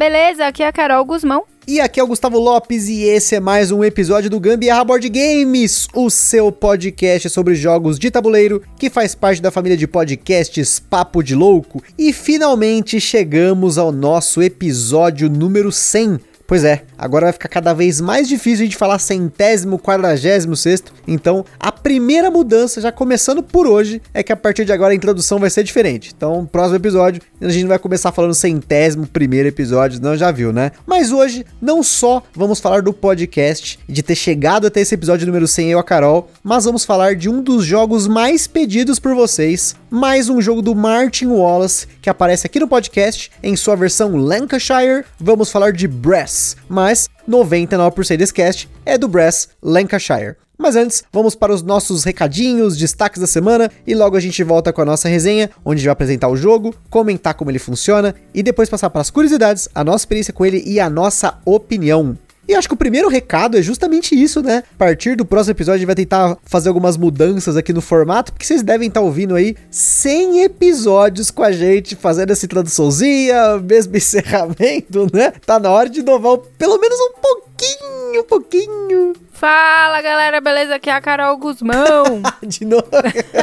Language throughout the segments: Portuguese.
Beleza? Aqui é a Carol Guzmão. E aqui é o Gustavo Lopes e esse é mais um episódio do Gambiarra Board Games, o seu podcast sobre jogos de tabuleiro que faz parte da família de podcasts Papo de Louco. E finalmente chegamos ao nosso episódio número 100. Pois é, agora vai ficar cada vez mais difícil de falar centésimo, quadragésimo sexto. Então, a primeira mudança, já começando por hoje, é que a partir de agora a introdução vai ser diferente. Então, próximo episódio, a gente não vai começar falando centésimo primeiro episódio, não já viu, né? Mas hoje, não só vamos falar do podcast de ter chegado até esse episódio número 100 eu a Carol, mas vamos falar de um dos jogos mais pedidos por vocês, mais um jogo do Martin Wallace que aparece aqui no podcast em sua versão Lancashire. Vamos falar de Brass mas 99% desse cast é do Brass Lancashire. Mas antes, vamos para os nossos recadinhos, destaques da semana e logo a gente volta com a nossa resenha, onde vai apresentar o jogo, comentar como ele funciona e depois passar para as curiosidades, a nossa experiência com ele e a nossa opinião. E acho que o primeiro recado é justamente isso, né? A partir do próximo episódio a gente vai tentar fazer algumas mudanças aqui no formato, porque vocês devem estar ouvindo aí 100 episódios com a gente, fazendo essa introduçãozinha, mesmo encerramento, né? Tá na hora de inovar pelo menos um pouquinho, um pouquinho. Fala galera, beleza? Aqui é a Carol Guzmão. de novo.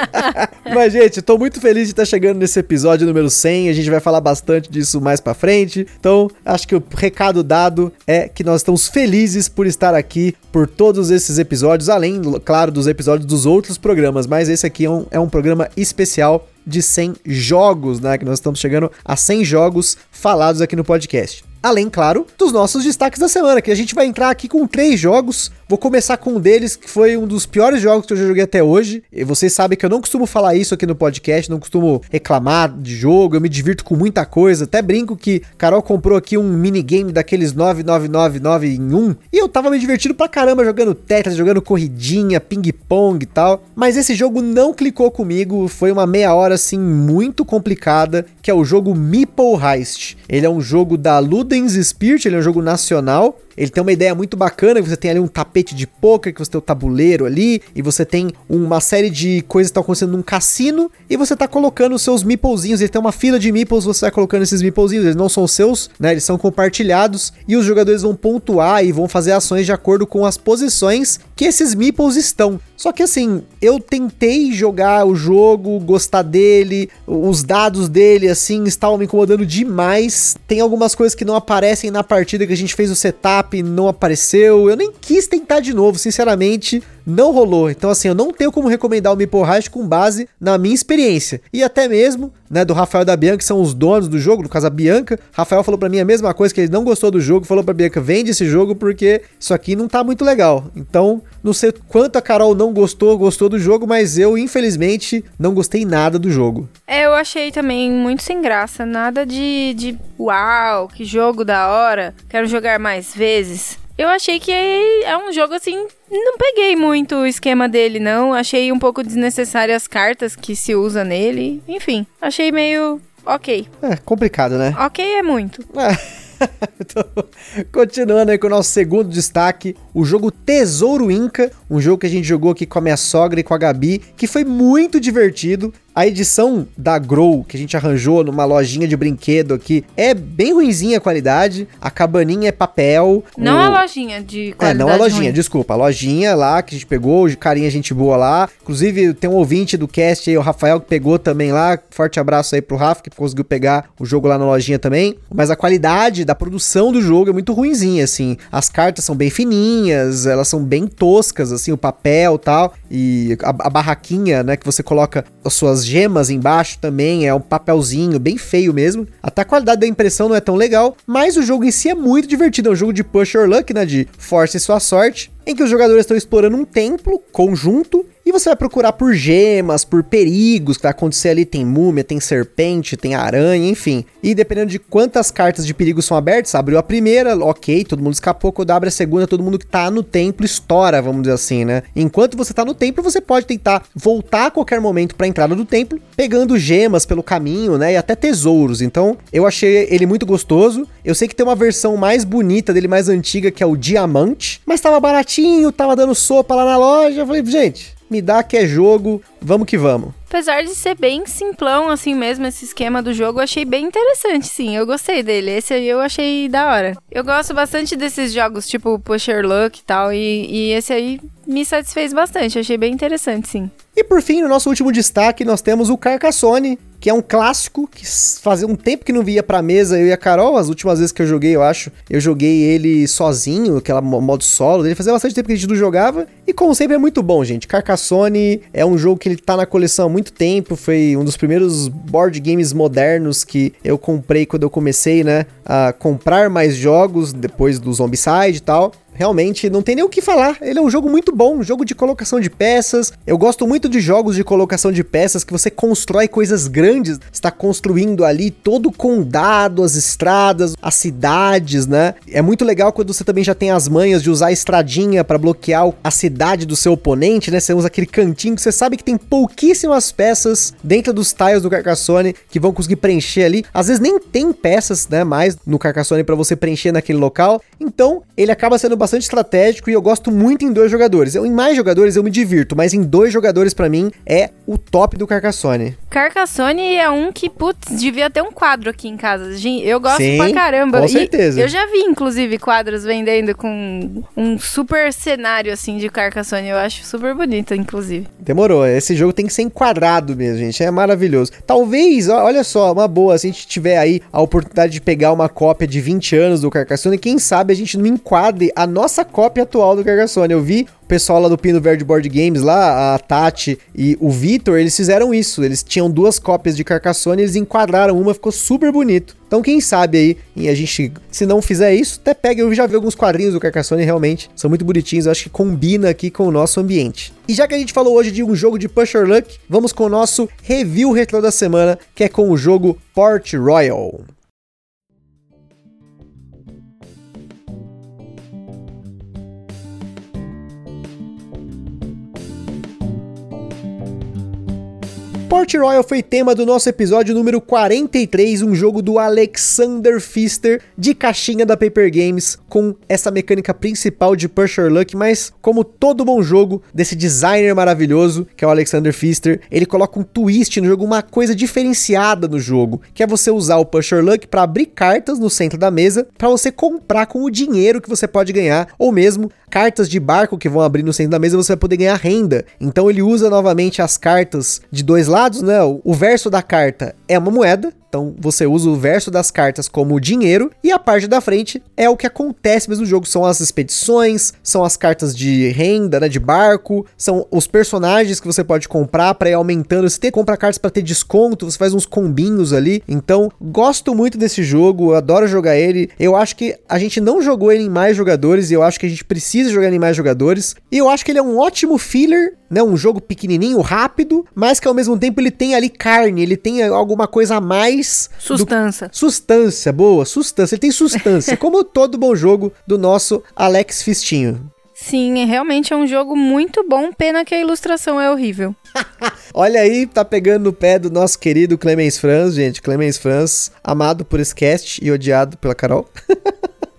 Mas, gente, tô muito feliz de estar chegando nesse episódio número 100. A gente vai falar bastante disso mais pra frente. Então, acho que o recado dado é que nós estamos felizes por estar aqui por todos esses episódios, além, claro, dos episódios dos outros programas. Mas esse aqui é um, é um programa especial de 100 jogos, né? Que nós estamos chegando a 100 jogos falados aqui no podcast. Além, claro, dos nossos destaques da semana, que a gente vai entrar aqui com três jogos. Vou começar com um deles, que foi um dos piores jogos que eu já joguei até hoje. E vocês sabem que eu não costumo falar isso aqui no podcast, não costumo reclamar de jogo, eu me divirto com muita coisa. Até brinco que Carol comprou aqui um minigame daqueles 9999 em 1. E eu tava me divertindo pra caramba jogando Tetris, jogando corridinha, ping-pong e tal. Mas esse jogo não clicou comigo, foi uma meia hora assim muito complicada, que é o jogo Meeple Heist. Ele é um jogo da Ludens Spirit, ele é um jogo nacional. Ele tem uma ideia muito bacana, que você tem ali um tapete de poker, que você tem o tabuleiro ali, e você tem uma série de coisas que estão acontecendo num cassino, e você tá colocando os seus meeplezinhos, ele tem uma fila de meeples, você vai colocando esses meeplezinhos, eles não são seus, né, eles são compartilhados, e os jogadores vão pontuar e vão fazer ações de acordo com as posições que esses meeples estão. Só que assim, eu tentei jogar o jogo, gostar dele, os dados dele, assim, estavam me incomodando demais. Tem algumas coisas que não aparecem na partida que a gente fez o setup, não apareceu. Eu nem quis tentar de novo, sinceramente não rolou. Então, assim, eu não tenho como recomendar o Heist com base na minha experiência. E até mesmo, né, do Rafael da Bianca, que são os donos do jogo, no caso a Bianca. Rafael falou para mim a mesma coisa, que ele não gostou do jogo, falou pra Bianca, vende esse jogo porque isso aqui não tá muito legal. Então, não sei quanto a Carol não gostou, gostou do jogo, mas eu, infelizmente, não gostei nada do jogo. É, eu achei também muito sem graça, nada de, de uau, que jogo da hora, quero jogar mais vezes. Eu achei que é um jogo assim. Não peguei muito o esquema dele, não. Achei um pouco desnecessário as cartas que se usa nele. Enfim, achei meio ok. É, complicado, né? Ok é muito. É. Então, continuando aí com o nosso segundo destaque, o jogo Tesouro Inca, um jogo que a gente jogou aqui com a minha sogra e com a Gabi, que foi muito divertido. A edição da Grow, que a gente arranjou numa lojinha de brinquedo aqui, é bem ruimzinha a qualidade. A cabaninha é papel. Não o... a lojinha de qualidade É, não a lojinha, ruim. desculpa. A lojinha lá que a gente pegou, carinha gente boa lá. Inclusive, tem um ouvinte do cast aí, o Rafael, que pegou também lá. Forte abraço aí pro Rafa, que conseguiu pegar o jogo lá na lojinha também. Mas a qualidade da produção do jogo é muito ruimzinha, assim. As cartas são bem fininhas, elas são bem toscas, assim, o papel tal. E a, a barraquinha, né, que você coloca as suas gemas embaixo também, é um papelzinho bem feio mesmo. Até a qualidade da impressão não é tão legal, mas o jogo em si é muito divertido. É um jogo de push or luck, né? De force e sua sorte. Em que os jogadores estão explorando um templo conjunto e você vai procurar por gemas, por perigos que vai acontecer ali. Tem múmia, tem serpente, tem aranha, enfim. E dependendo de quantas cartas de perigo são abertas, abriu a primeira, ok, todo mundo escapou. Quando abre a segunda, todo mundo que tá no templo estoura, vamos dizer assim, né? Enquanto você tá no templo, você pode tentar voltar a qualquer momento pra entrada do templo, pegando gemas pelo caminho, né? E até tesouros. Então, eu achei ele muito gostoso. Eu sei que tem uma versão mais bonita dele, mais antiga, que é o Diamante. Mas tava baratinho, tava dando sopa lá na loja. Eu falei, gente, me dá que é jogo, vamos que vamos. Apesar de ser bem simplão assim mesmo, esse esquema do jogo, eu achei bem interessante, sim. Eu gostei dele. Esse aí eu achei da hora. Eu gosto bastante desses jogos, tipo Pusher Luck e tal, e, e esse aí me satisfez bastante. Achei bem interessante, sim. E por fim, no nosso último destaque, nós temos o Carcassonne, que é um clássico que fazia um tempo que não via pra mesa eu e a Carol. As últimas vezes que eu joguei, eu acho, eu joguei ele sozinho, aquela modo solo dele. Fazia bastante tempo que a gente não jogava. E como sempre é muito bom, gente. Carcassonne é um jogo que ele tá na coleção muito tempo. Foi um dos primeiros board games modernos que eu comprei quando eu comecei, né, a comprar mais jogos depois do Zombicide e tal realmente não tem nem o que falar. Ele é um jogo muito bom, um jogo de colocação de peças. Eu gosto muito de jogos de colocação de peças que você constrói coisas grandes, está construindo ali todo o condado, as estradas, as cidades, né? É muito legal quando você também já tem as manhas de usar a estradinha para bloquear a cidade do seu oponente, né? Você usa aquele cantinho que você sabe que tem pouquíssimas peças dentro dos tiles do Carcassonne que vão conseguir preencher ali. Às vezes nem tem peças, né, mais no Carcassonne para você preencher naquele local. Então, ele acaba sendo bastante estratégico e eu gosto muito em dois jogadores. Eu, em mais jogadores eu me divirto, mas em dois jogadores para mim é o top do Carcassonne. Carcassonne é um que, putz, devia ter um quadro aqui em casa. Eu gosto Sim, pra caramba. Com certeza. E eu já vi, inclusive, quadros vendendo com um super cenário, assim, de Carcassonne. Eu acho super bonito, inclusive. Demorou. Esse jogo tem que ser enquadrado mesmo, gente. É maravilhoso. Talvez, olha só, uma boa, se a gente tiver aí a oportunidade de pegar uma cópia de 20 anos do Carcassonne, quem sabe a gente não enquadre a nossa cópia atual do Carcassonne. Eu vi o pessoal lá do Pino Verde Board Games, lá, a Tati e o Vitor, eles fizeram isso. Eles tinham duas cópias de Carcassonne, eles enquadraram uma, ficou super bonito. Então, quem sabe aí, e a gente, se não fizer isso, até pega, eu já vi alguns quadrinhos do Carcassonne, realmente, são muito bonitinhos, eu acho que combina aqui com o nosso ambiente. E já que a gente falou hoje de um jogo de Pusher Luck, vamos com o nosso review retro da semana, que é com o jogo Port Royal. Port Royal foi tema do nosso episódio número 43, um jogo do Alexander Pfister de caixinha da Paper Games, com essa mecânica principal de Pusher Luck, mas como todo bom jogo desse designer maravilhoso, que é o Alexander Pfister, ele coloca um twist no jogo, uma coisa diferenciada no jogo, que é você usar o Pusher Luck para abrir cartas no centro da mesa, para você comprar com o dinheiro que você pode ganhar, ou mesmo cartas de barco que vão abrir no centro da mesa, você vai poder ganhar renda. Então ele usa novamente as cartas de dois lados, né? O verso da carta é uma moeda, então você usa o verso das cartas como dinheiro e a parte da frente é o que acontece mesmo no jogo, são as expedições, são as cartas de renda, né, de barco, são os personagens que você pode comprar para ir aumentando, você tem compra cartas para ter desconto, você faz uns combinhos ali. Então, gosto muito desse jogo, adoro jogar ele. Eu acho que a gente não jogou ele em mais jogadores e eu acho que a gente precisa jogar ele em mais jogadores. E eu acho que ele é um ótimo filler, né, um jogo pequenininho, rápido, mas que ao mesmo tempo ele tem ali carne, ele tem alguma coisa a mais mais. Sustância. Do... Sustância, boa, sustância. Ele tem sustância, como todo bom jogo do nosso Alex Fistinho. Sim, realmente é um jogo muito bom, pena que a ilustração é horrível. Olha aí, tá pegando no pé do nosso querido Clemens Franz, gente. Clemens Franz, amado por cast e odiado pela Carol.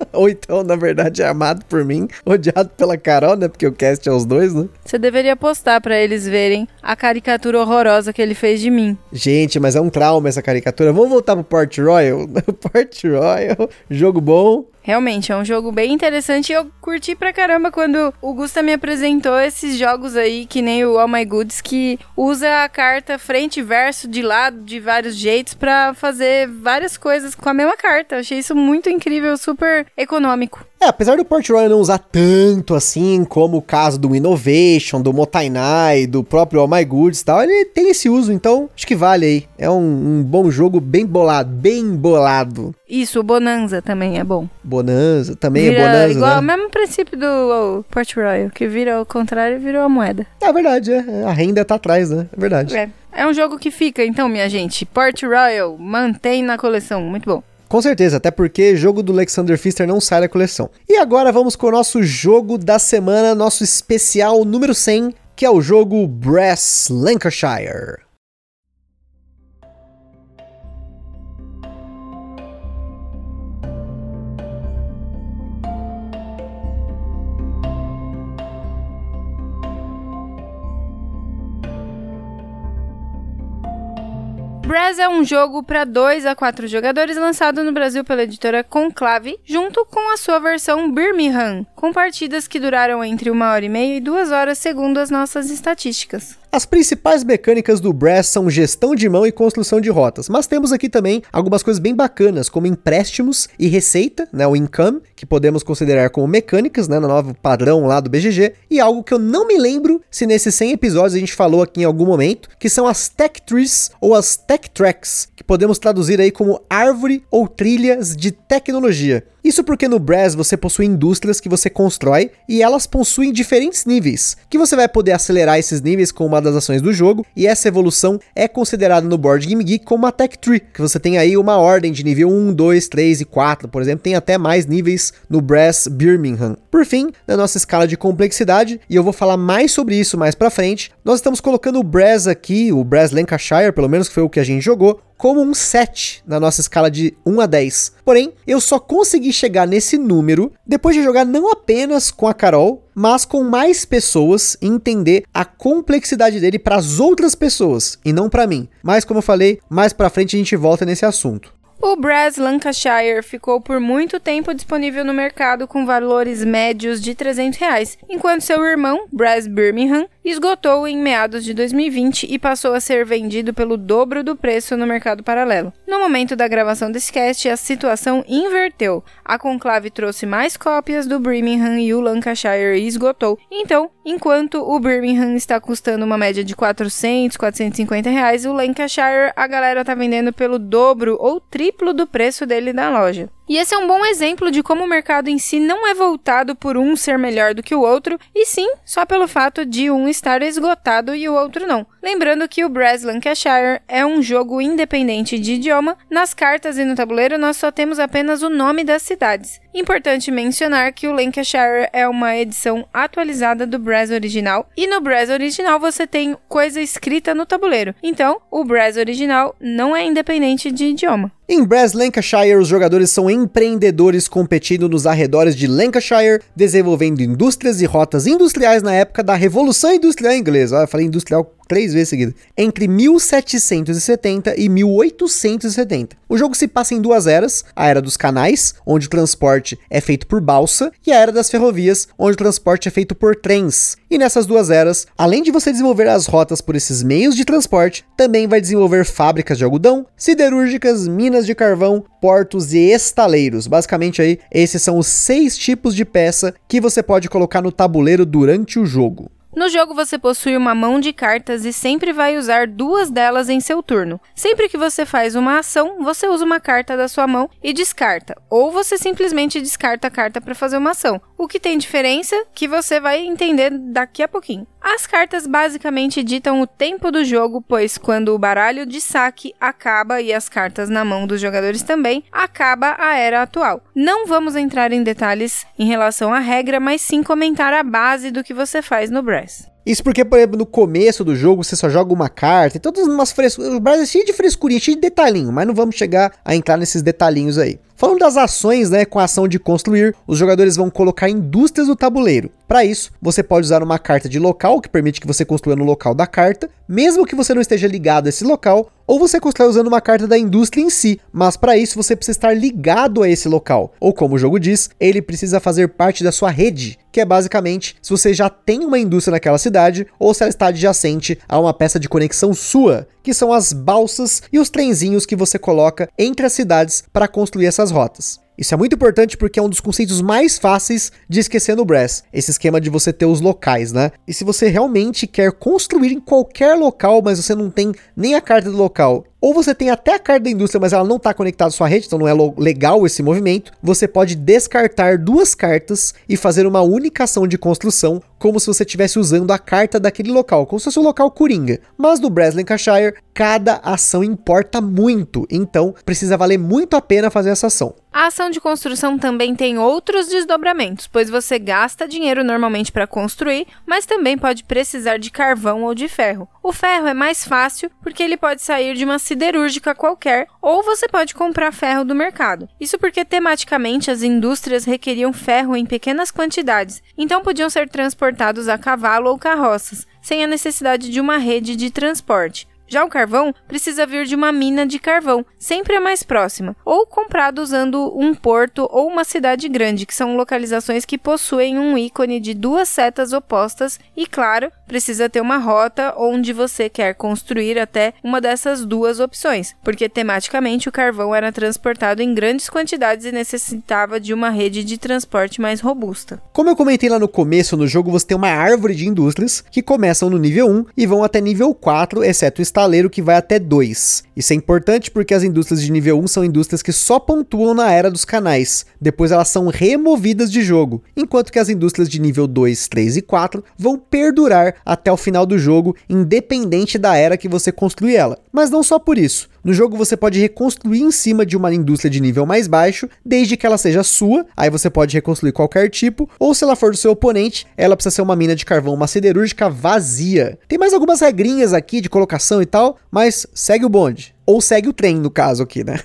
Ou então, na verdade, é amado por mim, odiado pela Carol, né? Porque o cast é os dois, né? Você deveria postar para eles verem a caricatura horrorosa que ele fez de mim. Gente, mas é um trauma essa caricatura. Vamos voltar pro Port Royal? Port Royal, jogo bom. Realmente, é um jogo bem interessante e eu curti pra caramba quando o Gusta me apresentou esses jogos aí, que nem o All My Goods, que usa a carta frente e verso de lado, de vários jeitos, para fazer várias coisas com a mesma carta. achei isso muito incrível, super econômico. É, apesar do Port Royal não usar tanto assim como o caso do Innovation, do Motainai, do próprio All My Goods e tal, ele tem esse uso, então acho que vale aí. É um, um bom jogo bem bolado, bem bolado. Isso, o Bonanza também é bom. Bonanza, também vira é Bonanza, igual, né? o mesmo princípio do Port Royal, que vira ao contrário e virou a moeda. É verdade, é. A renda tá atrás, né? É verdade. É. É um jogo que fica, então, minha gente. Port Royal, mantém na coleção. Muito bom. Com certeza, até porque jogo do Alexander Pfister não sai da coleção. E agora vamos com o nosso jogo da semana, nosso especial número 100, que é o jogo Brass Lancashire. Brass é um jogo para 2 a 4 jogadores lançado no Brasil pela editora Conclave, junto com a sua versão Birmingham, com partidas que duraram entre uma hora e meia e duas horas, segundo as nossas estatísticas. As principais mecânicas do Brass são gestão de mão e construção de rotas, mas temos aqui também algumas coisas bem bacanas, como empréstimos e receita, né, o income, que podemos considerar como mecânicas, né, no novo padrão lá do BGG, e algo que eu não me lembro se nesses 100 episódios a gente falou aqui em algum momento, que são as Tech Trees ou as Tech Tracks, que podemos traduzir aí como árvore ou trilhas de tecnologia. Isso porque no Brass você possui indústrias que você constrói e elas possuem diferentes níveis, que você vai poder acelerar esses níveis com uma das ações do jogo, e essa evolução é considerada no Board Game Geek como uma Tech Tree, que você tem aí uma ordem de nível 1, 2, 3 e 4, por exemplo, tem até mais níveis no Brass Birmingham. Por fim, na nossa escala de complexidade, e eu vou falar mais sobre isso mais pra frente, nós estamos colocando o Brass aqui, o Brass Lancashire, pelo menos que foi o que a gente jogou, como um 7 na nossa escala de 1 a 10. Porém, eu só consegui chegar nesse número depois de jogar não apenas com a Carol, mas com mais pessoas e entender a complexidade dele para as outras pessoas e não para mim. Mas como eu falei, mais para frente a gente volta nesse assunto. O Brass Lancashire ficou por muito tempo disponível no mercado com valores médios de 300 reais, enquanto seu irmão, Brass Birmingham, esgotou em meados de 2020 e passou a ser vendido pelo dobro do preço no mercado paralelo. No momento da gravação desse cast, a situação inverteu. A Conclave trouxe mais cópias do Birmingham e o Lancashire esgotou. Então, enquanto o Birmingham está custando uma média de 400, 450 reais, o Lancashire a galera tá vendendo pelo dobro ou triplo do preço dele na loja. E esse é um bom exemplo de como o mercado em si não é voltado por um ser melhor do que o outro, e sim só pelo fato de um estar esgotado e o outro não. Lembrando que o Brass Lancashire é um jogo independente de idioma, nas cartas e no tabuleiro nós só temos apenas o nome das cidades. Importante mencionar que o Lancashire é uma edição atualizada do Brass original, e no Brass original você tem coisa escrita no tabuleiro. Então, o Brass original não é independente de idioma. Em Brass Lancashire, os jogadores são empreendedores competindo nos arredores de Lancashire, desenvolvendo indústrias e rotas industriais na época da Revolução Industrial Inglesa. Olha, eu falei industrial três vezes seguida. Entre 1770 e 1870. O jogo se passa em duas eras: a era dos canais, onde o transporte é feito por balsa, e a era das ferrovias, onde o transporte é feito por trens. E nessas duas eras, além de você desenvolver as rotas por esses meios de transporte, também vai desenvolver fábricas de algodão, siderúrgicas, minas de carvão, portos e estaleiros. Basicamente aí, esses são os seis tipos de peça que você pode colocar no tabuleiro durante o jogo. No jogo você possui uma mão de cartas e sempre vai usar duas delas em seu turno. Sempre que você faz uma ação, você usa uma carta da sua mão e descarta, ou você simplesmente descarta a carta para fazer uma ação. O que tem diferença que você vai entender daqui a pouquinho. As cartas basicamente ditam o tempo do jogo, pois quando o baralho de saque acaba e as cartas na mão dos jogadores também, acaba a era atual. Não vamos entrar em detalhes em relação à regra, mas sim comentar a base do que você faz no Brass. Isso porque, por exemplo, no começo do jogo você só joga uma carta e todas umas frescuras. O Brasil é cheio de frescurinha, cheio de detalhinho, mas não vamos chegar a entrar nesses detalhinhos aí. Falando das ações, né, com a ação de construir, os jogadores vão colocar indústrias no tabuleiro. Para isso, você pode usar uma carta de local, que permite que você construa no local da carta, mesmo que você não esteja ligado a esse local, ou você constrói usando uma carta da indústria em si, mas para isso você precisa estar ligado a esse local. Ou como o jogo diz, ele precisa fazer parte da sua rede, que é basicamente se você já tem uma indústria naquela cidade ou se ela está adjacente a uma peça de conexão sua, que são as balsas e os trenzinhos que você coloca entre as cidades para construir essas rotas. Isso é muito importante porque é um dos conceitos mais fáceis de esquecer no Brass, esse esquema de você ter os locais, né? E se você realmente quer construir em qualquer local, mas você não tem nem a carta do local ou você tem até a carta da indústria, mas ela não está conectada à sua rede, então não é legal esse movimento, você pode descartar duas cartas e fazer uma única ação de construção, como se você estivesse usando a carta daquele local, como se fosse o local Coringa. Mas no Breslin-Lancashire, cada ação importa muito, então precisa valer muito a pena fazer essa ação. A ação de construção também tem outros desdobramentos, pois você gasta dinheiro normalmente para construir, mas também pode precisar de carvão ou de ferro. O ferro é mais fácil porque ele pode sair de uma siderúrgica qualquer, ou você pode comprar ferro do mercado. Isso porque tematicamente as indústrias requeriam ferro em pequenas quantidades, então podiam ser transportados a cavalo ou carroças, sem a necessidade de uma rede de transporte. Já o carvão precisa vir de uma mina de carvão, sempre a mais próxima, ou comprado usando um porto ou uma cidade grande, que são localizações que possuem um ícone de duas setas opostas e, claro, precisa ter uma rota onde você quer construir até uma dessas duas opções, porque tematicamente o carvão era transportado em grandes quantidades e necessitava de uma rede de transporte mais robusta. Como eu comentei lá no começo, no jogo você tem uma árvore de indústrias que começam no nível 1 e vão até nível 4, exceto o estaleiro que vai até 2. Isso é importante porque as indústrias de nível 1 são indústrias que só pontuam na era dos canais, depois elas são removidas de jogo, enquanto que as indústrias de nível 2, 3 e 4 vão perdurar até o final do jogo, independente da era que você construir ela. Mas não só por isso. No jogo você pode reconstruir em cima de uma indústria de nível mais baixo, desde que ela seja sua, aí você pode reconstruir qualquer tipo, ou se ela for do seu oponente, ela precisa ser uma mina de carvão, uma siderúrgica vazia. Tem mais algumas regrinhas aqui de colocação e tal, mas segue o bonde. Ou segue o trem, no caso aqui, né?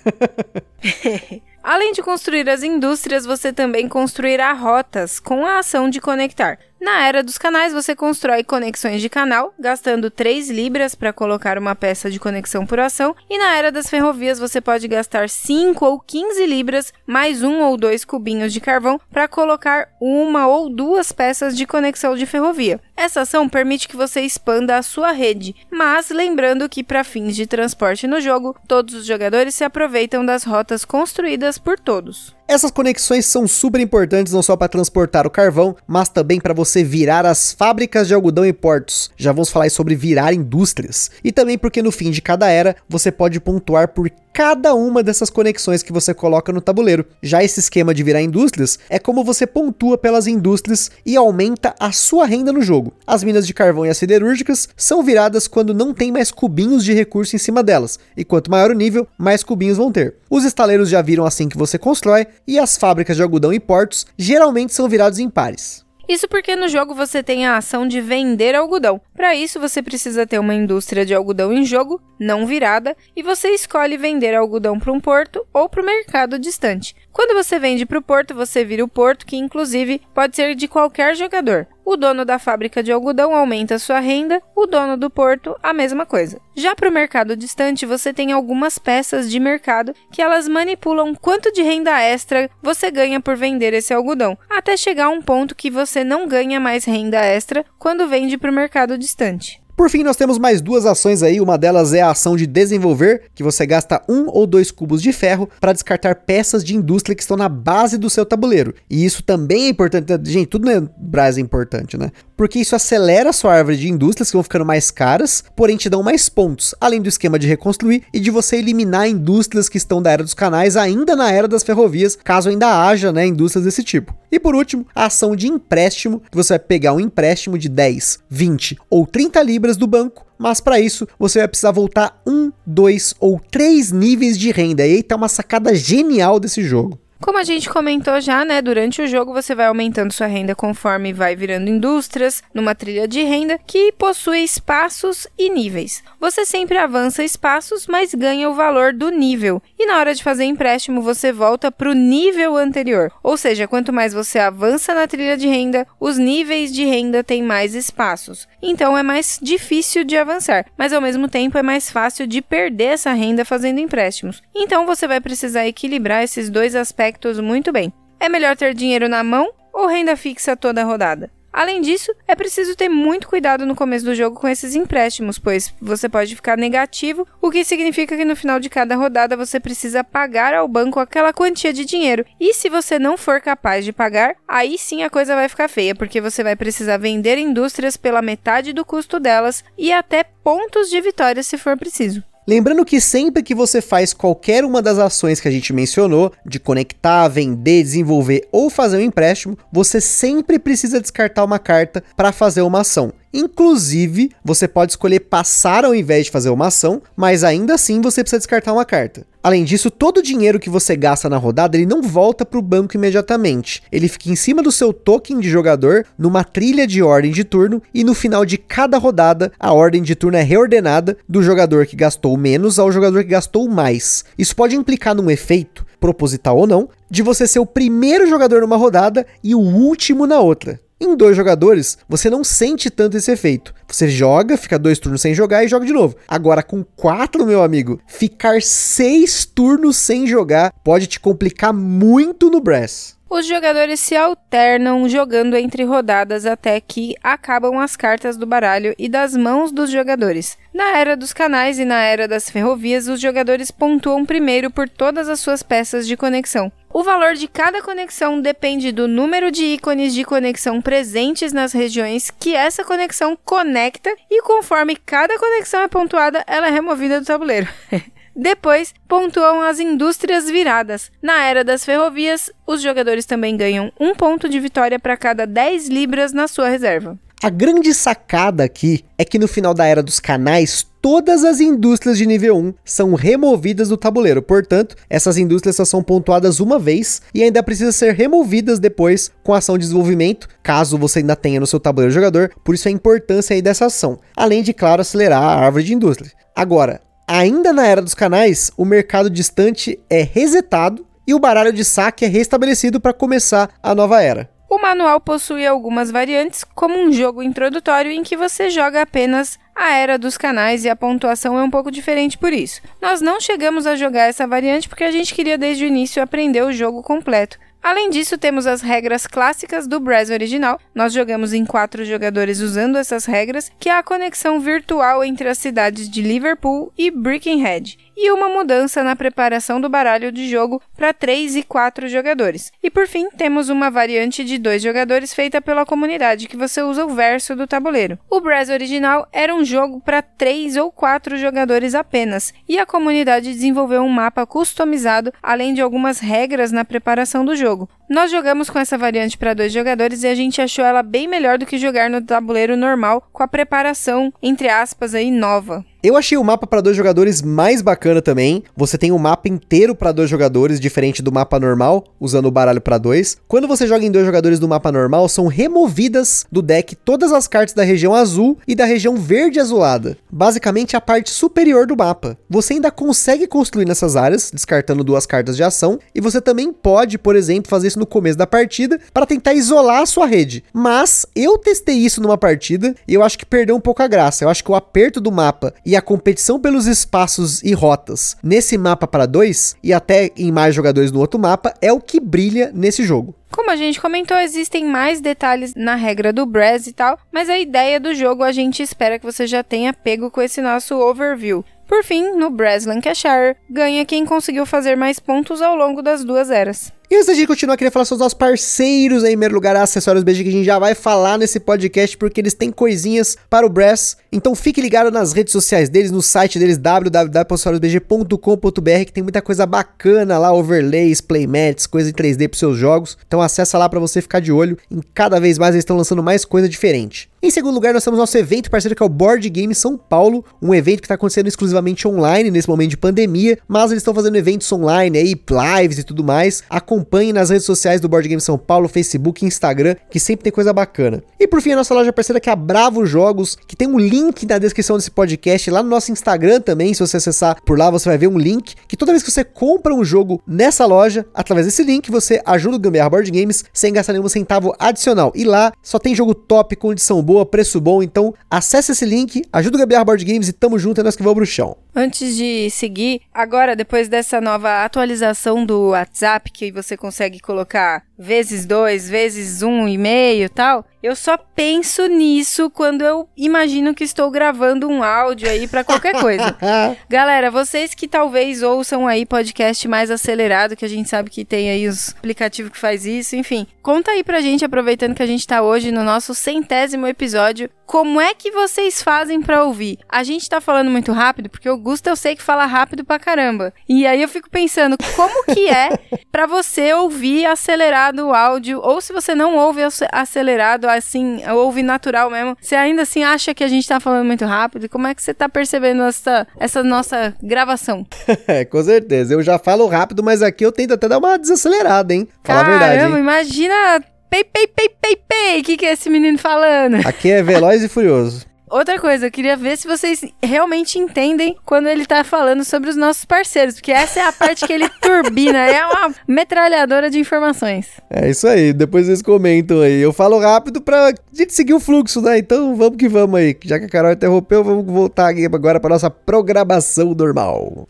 Além de construir as indústrias, você também construirá rotas com a ação de conectar. Na era dos canais, você constrói conexões de canal, gastando 3 libras para colocar uma peça de conexão por ação, e na era das ferrovias, você pode gastar 5 ou 15 libras, mais um ou dois cubinhos de carvão, para colocar uma ou duas peças de conexão de ferrovia. Essa ação permite que você expanda a sua rede, mas lembrando que, para fins de transporte no jogo, todos os jogadores se aproveitam das rotas construídas por todos. Essas conexões são super importantes não só para transportar o carvão, mas também para você virar as fábricas de algodão e portos. Já vamos falar sobre virar indústrias. E também porque no fim de cada era você pode pontuar por cada uma dessas conexões que você coloca no tabuleiro. Já esse esquema de virar indústrias é como você pontua pelas indústrias e aumenta a sua renda no jogo. As minas de carvão e as siderúrgicas são viradas quando não tem mais cubinhos de recurso em cima delas, e quanto maior o nível, mais cubinhos vão ter. Os estaleiros já viram assim que você constrói, e as fábricas de algodão e portos geralmente são virados em pares. Isso porque no jogo você tem a ação de vender algodão. Para isso, você precisa ter uma indústria de algodão em jogo, não virada, e você escolhe vender algodão para um porto ou para o mercado distante. Quando você vende para o porto, você vira o porto, que inclusive pode ser de qualquer jogador. O dono da fábrica de algodão aumenta sua renda, o dono do porto, a mesma coisa. Já para o mercado distante, você tem algumas peças de mercado que elas manipulam quanto de renda extra você ganha por vender esse algodão, até chegar a um ponto que você não ganha mais renda extra quando vende para o mercado distante. Por fim, nós temos mais duas ações aí. Uma delas é a ação de desenvolver, que você gasta um ou dois cubos de ferro para descartar peças de indústria que estão na base do seu tabuleiro. E isso também é importante. Gente, tudo no Brasil é importante, né? Porque isso acelera a sua árvore de indústrias que vão ficando mais caras, porém te dão mais pontos, além do esquema de reconstruir e de você eliminar indústrias que estão da era dos canais ainda na era das ferrovias, caso ainda haja, né, indústrias desse tipo. E por último, a ação de empréstimo, que você vai pegar um empréstimo de 10, 20 ou 30 libras do banco, mas para isso você vai precisar voltar um, dois ou três níveis de renda. E aí tá uma sacada genial desse jogo. Como a gente comentou já, né, durante o jogo você vai aumentando sua renda conforme vai virando indústrias, numa trilha de renda que possui espaços e níveis. Você sempre avança espaços, mas ganha o valor do nível. E na hora de fazer empréstimo, você volta para o nível anterior. Ou seja, quanto mais você avança na trilha de renda, os níveis de renda têm mais espaços. Então é mais difícil de avançar, mas ao mesmo tempo é mais fácil de perder essa renda fazendo empréstimos. Então você vai precisar equilibrar esses dois aspectos aspectos muito bem. É melhor ter dinheiro na mão ou renda fixa toda rodada? Além disso, é preciso ter muito cuidado no começo do jogo com esses empréstimos, pois você pode ficar negativo, o que significa que no final de cada rodada você precisa pagar ao banco aquela quantia de dinheiro. E se você não for capaz de pagar, aí sim a coisa vai ficar feia, porque você vai precisar vender indústrias pela metade do custo delas e até pontos de vitória se for preciso. Lembrando que sempre que você faz qualquer uma das ações que a gente mencionou, de conectar, vender, desenvolver ou fazer um empréstimo, você sempre precisa descartar uma carta para fazer uma ação. Inclusive, você pode escolher passar ao invés de fazer uma ação, mas ainda assim você precisa descartar uma carta. Além disso, todo o dinheiro que você gasta na rodada, ele não volta para o banco imediatamente. Ele fica em cima do seu token de jogador, numa trilha de ordem de turno, e no final de cada rodada, a ordem de turno é reordenada do jogador que gastou menos ao jogador que gastou mais. Isso pode implicar num efeito, proposital ou não, de você ser o primeiro jogador numa rodada e o último na outra. Em dois jogadores, você não sente tanto esse efeito. Você joga, fica dois turnos sem jogar e joga de novo. Agora, com quatro, meu amigo, ficar seis turnos sem jogar pode te complicar muito no Brass. Os jogadores se alternam jogando entre rodadas até que acabam as cartas do baralho e das mãos dos jogadores. Na era dos canais e na era das ferrovias, os jogadores pontuam primeiro por todas as suas peças de conexão. O valor de cada conexão depende do número de ícones de conexão presentes nas regiões que essa conexão conecta e conforme cada conexão é pontuada, ela é removida do tabuleiro. Depois, pontuam as indústrias viradas. Na era das ferrovias, os jogadores também ganham um ponto de vitória para cada 10 libras na sua reserva. A grande sacada aqui é que no final da era dos canais, todas as indústrias de nível 1 são removidas do tabuleiro. Portanto, essas indústrias só são pontuadas uma vez e ainda precisam ser removidas depois com ação de desenvolvimento, caso você ainda tenha no seu tabuleiro jogador. Por isso a importância aí dessa ação. Além de, claro, acelerar a árvore de indústria. Agora, Ainda na era dos canais, o mercado distante é resetado e o baralho de saque é restabelecido para começar a nova era. O manual possui algumas variantes, como um jogo introdutório em que você joga apenas a era dos canais e a pontuação é um pouco diferente por isso. Nós não chegamos a jogar essa variante porque a gente queria desde o início aprender o jogo completo, Além disso, temos as regras clássicas do Brass original. Nós jogamos em quatro jogadores usando essas regras, que é a conexão virtual entre as cidades de Liverpool e Birkenhead e uma mudança na preparação do baralho de jogo para 3 e 4 jogadores. E por fim, temos uma variante de dois jogadores feita pela comunidade, que você usa o verso do tabuleiro. O Brass original era um jogo para 3 ou 4 jogadores apenas, e a comunidade desenvolveu um mapa customizado, além de algumas regras na preparação do jogo. Nós jogamos com essa variante para dois jogadores e a gente achou ela bem melhor do que jogar no tabuleiro normal com a preparação, entre aspas, aí nova. Eu achei o mapa para dois jogadores mais bacana também. Você tem um mapa inteiro para dois jogadores, diferente do mapa normal, usando o baralho para dois. Quando você joga em dois jogadores do mapa normal, são removidas do deck todas as cartas da região azul e da região verde azulada. Basicamente a parte superior do mapa. Você ainda consegue construir nessas áreas, descartando duas cartas de ação, e você também pode, por exemplo, fazer isso no começo da partida para tentar isolar a sua rede. Mas eu testei isso numa partida e eu acho que perdeu um pouco a graça. Eu acho que o aperto do mapa e a competição pelos espaços e rotas nesse mapa para dois e até em mais jogadores no outro mapa é o que brilha nesse jogo. Como a gente comentou, existem mais detalhes na regra do Brass e tal, mas a ideia do jogo a gente espera que você já tenha pego com esse nosso overview. Por fim, no Brass Lancashire, ganha quem conseguiu fazer mais pontos ao longo das duas eras. E antes da gente continuar, queria falar sobre os nossos parceiros aí, em primeiro lugar, Acessórios BG, que a gente já vai falar nesse podcast, porque eles têm coisinhas para o Brass. Então fique ligado nas redes sociais deles, no site deles, www.acessoriosbg.com.br, que tem muita coisa bacana lá, overlays, playmats, coisa em 3D para seus jogos. Então acessa lá para você ficar de olho, em cada vez mais eles estão lançando mais coisa diferente. Em segundo lugar, nós temos nosso evento parceiro que é o Board Game São Paulo, um evento que está acontecendo exclusivamente online nesse momento de pandemia, mas eles estão fazendo eventos online aí, lives e tudo mais. Acompanhe nas redes sociais do Board Game São Paulo, Facebook e Instagram, que sempre tem coisa bacana. E por fim, a nossa loja parceira que é a Bravo Jogos, que tem um link na descrição desse podcast, lá no nosso Instagram também, se você acessar por lá, você vai ver um link, que toda vez que você compra um jogo nessa loja, através desse link, você ajuda o Gambiarra Board Games sem gastar nenhum centavo adicional. E lá só tem jogo top, condição boa, preço bom, então acesse esse link, ajuda o Gambiarra Board Games e tamo junto, é nós que vamos pro chão. Antes de seguir, agora depois dessa nova atualização do WhatsApp que você consegue colocar vezes dois, vezes um e meio tal, eu só penso nisso quando eu imagino que estou gravando um áudio aí para qualquer coisa. Galera, vocês que talvez ouçam aí podcast mais acelerado, que a gente sabe que tem aí os aplicativos que faz isso, enfim, conta aí pra gente, aproveitando que a gente tá hoje no nosso centésimo episódio, como é que vocês fazem para ouvir? A gente tá falando muito rápido, porque o Gusto eu sei que fala rápido pra caramba. E aí eu fico pensando, como que é para você ouvir acelerado o áudio, ou se você não ouve acelerado, assim, ouve natural mesmo, você ainda assim acha que a gente tá falando muito rápido? Como é que você tá percebendo essa, essa nossa gravação? É, com certeza. Eu já falo rápido, mas aqui eu tento até dar uma desacelerada, hein? Fala Caramba, a verdade. Hein? imagina pei, pei, pei, pei, pei. O que, que é esse menino falando? Aqui é veloz e furioso. Outra coisa, eu queria ver se vocês realmente entendem quando ele tá falando sobre os nossos parceiros, porque essa é a parte que ele turbina, é uma metralhadora de informações. É isso aí, depois vocês comentam aí. Eu falo rápido pra gente seguir o fluxo, né? Então vamos que vamos aí. Já que a Carol interrompeu, vamos voltar aqui agora pra nossa programação normal.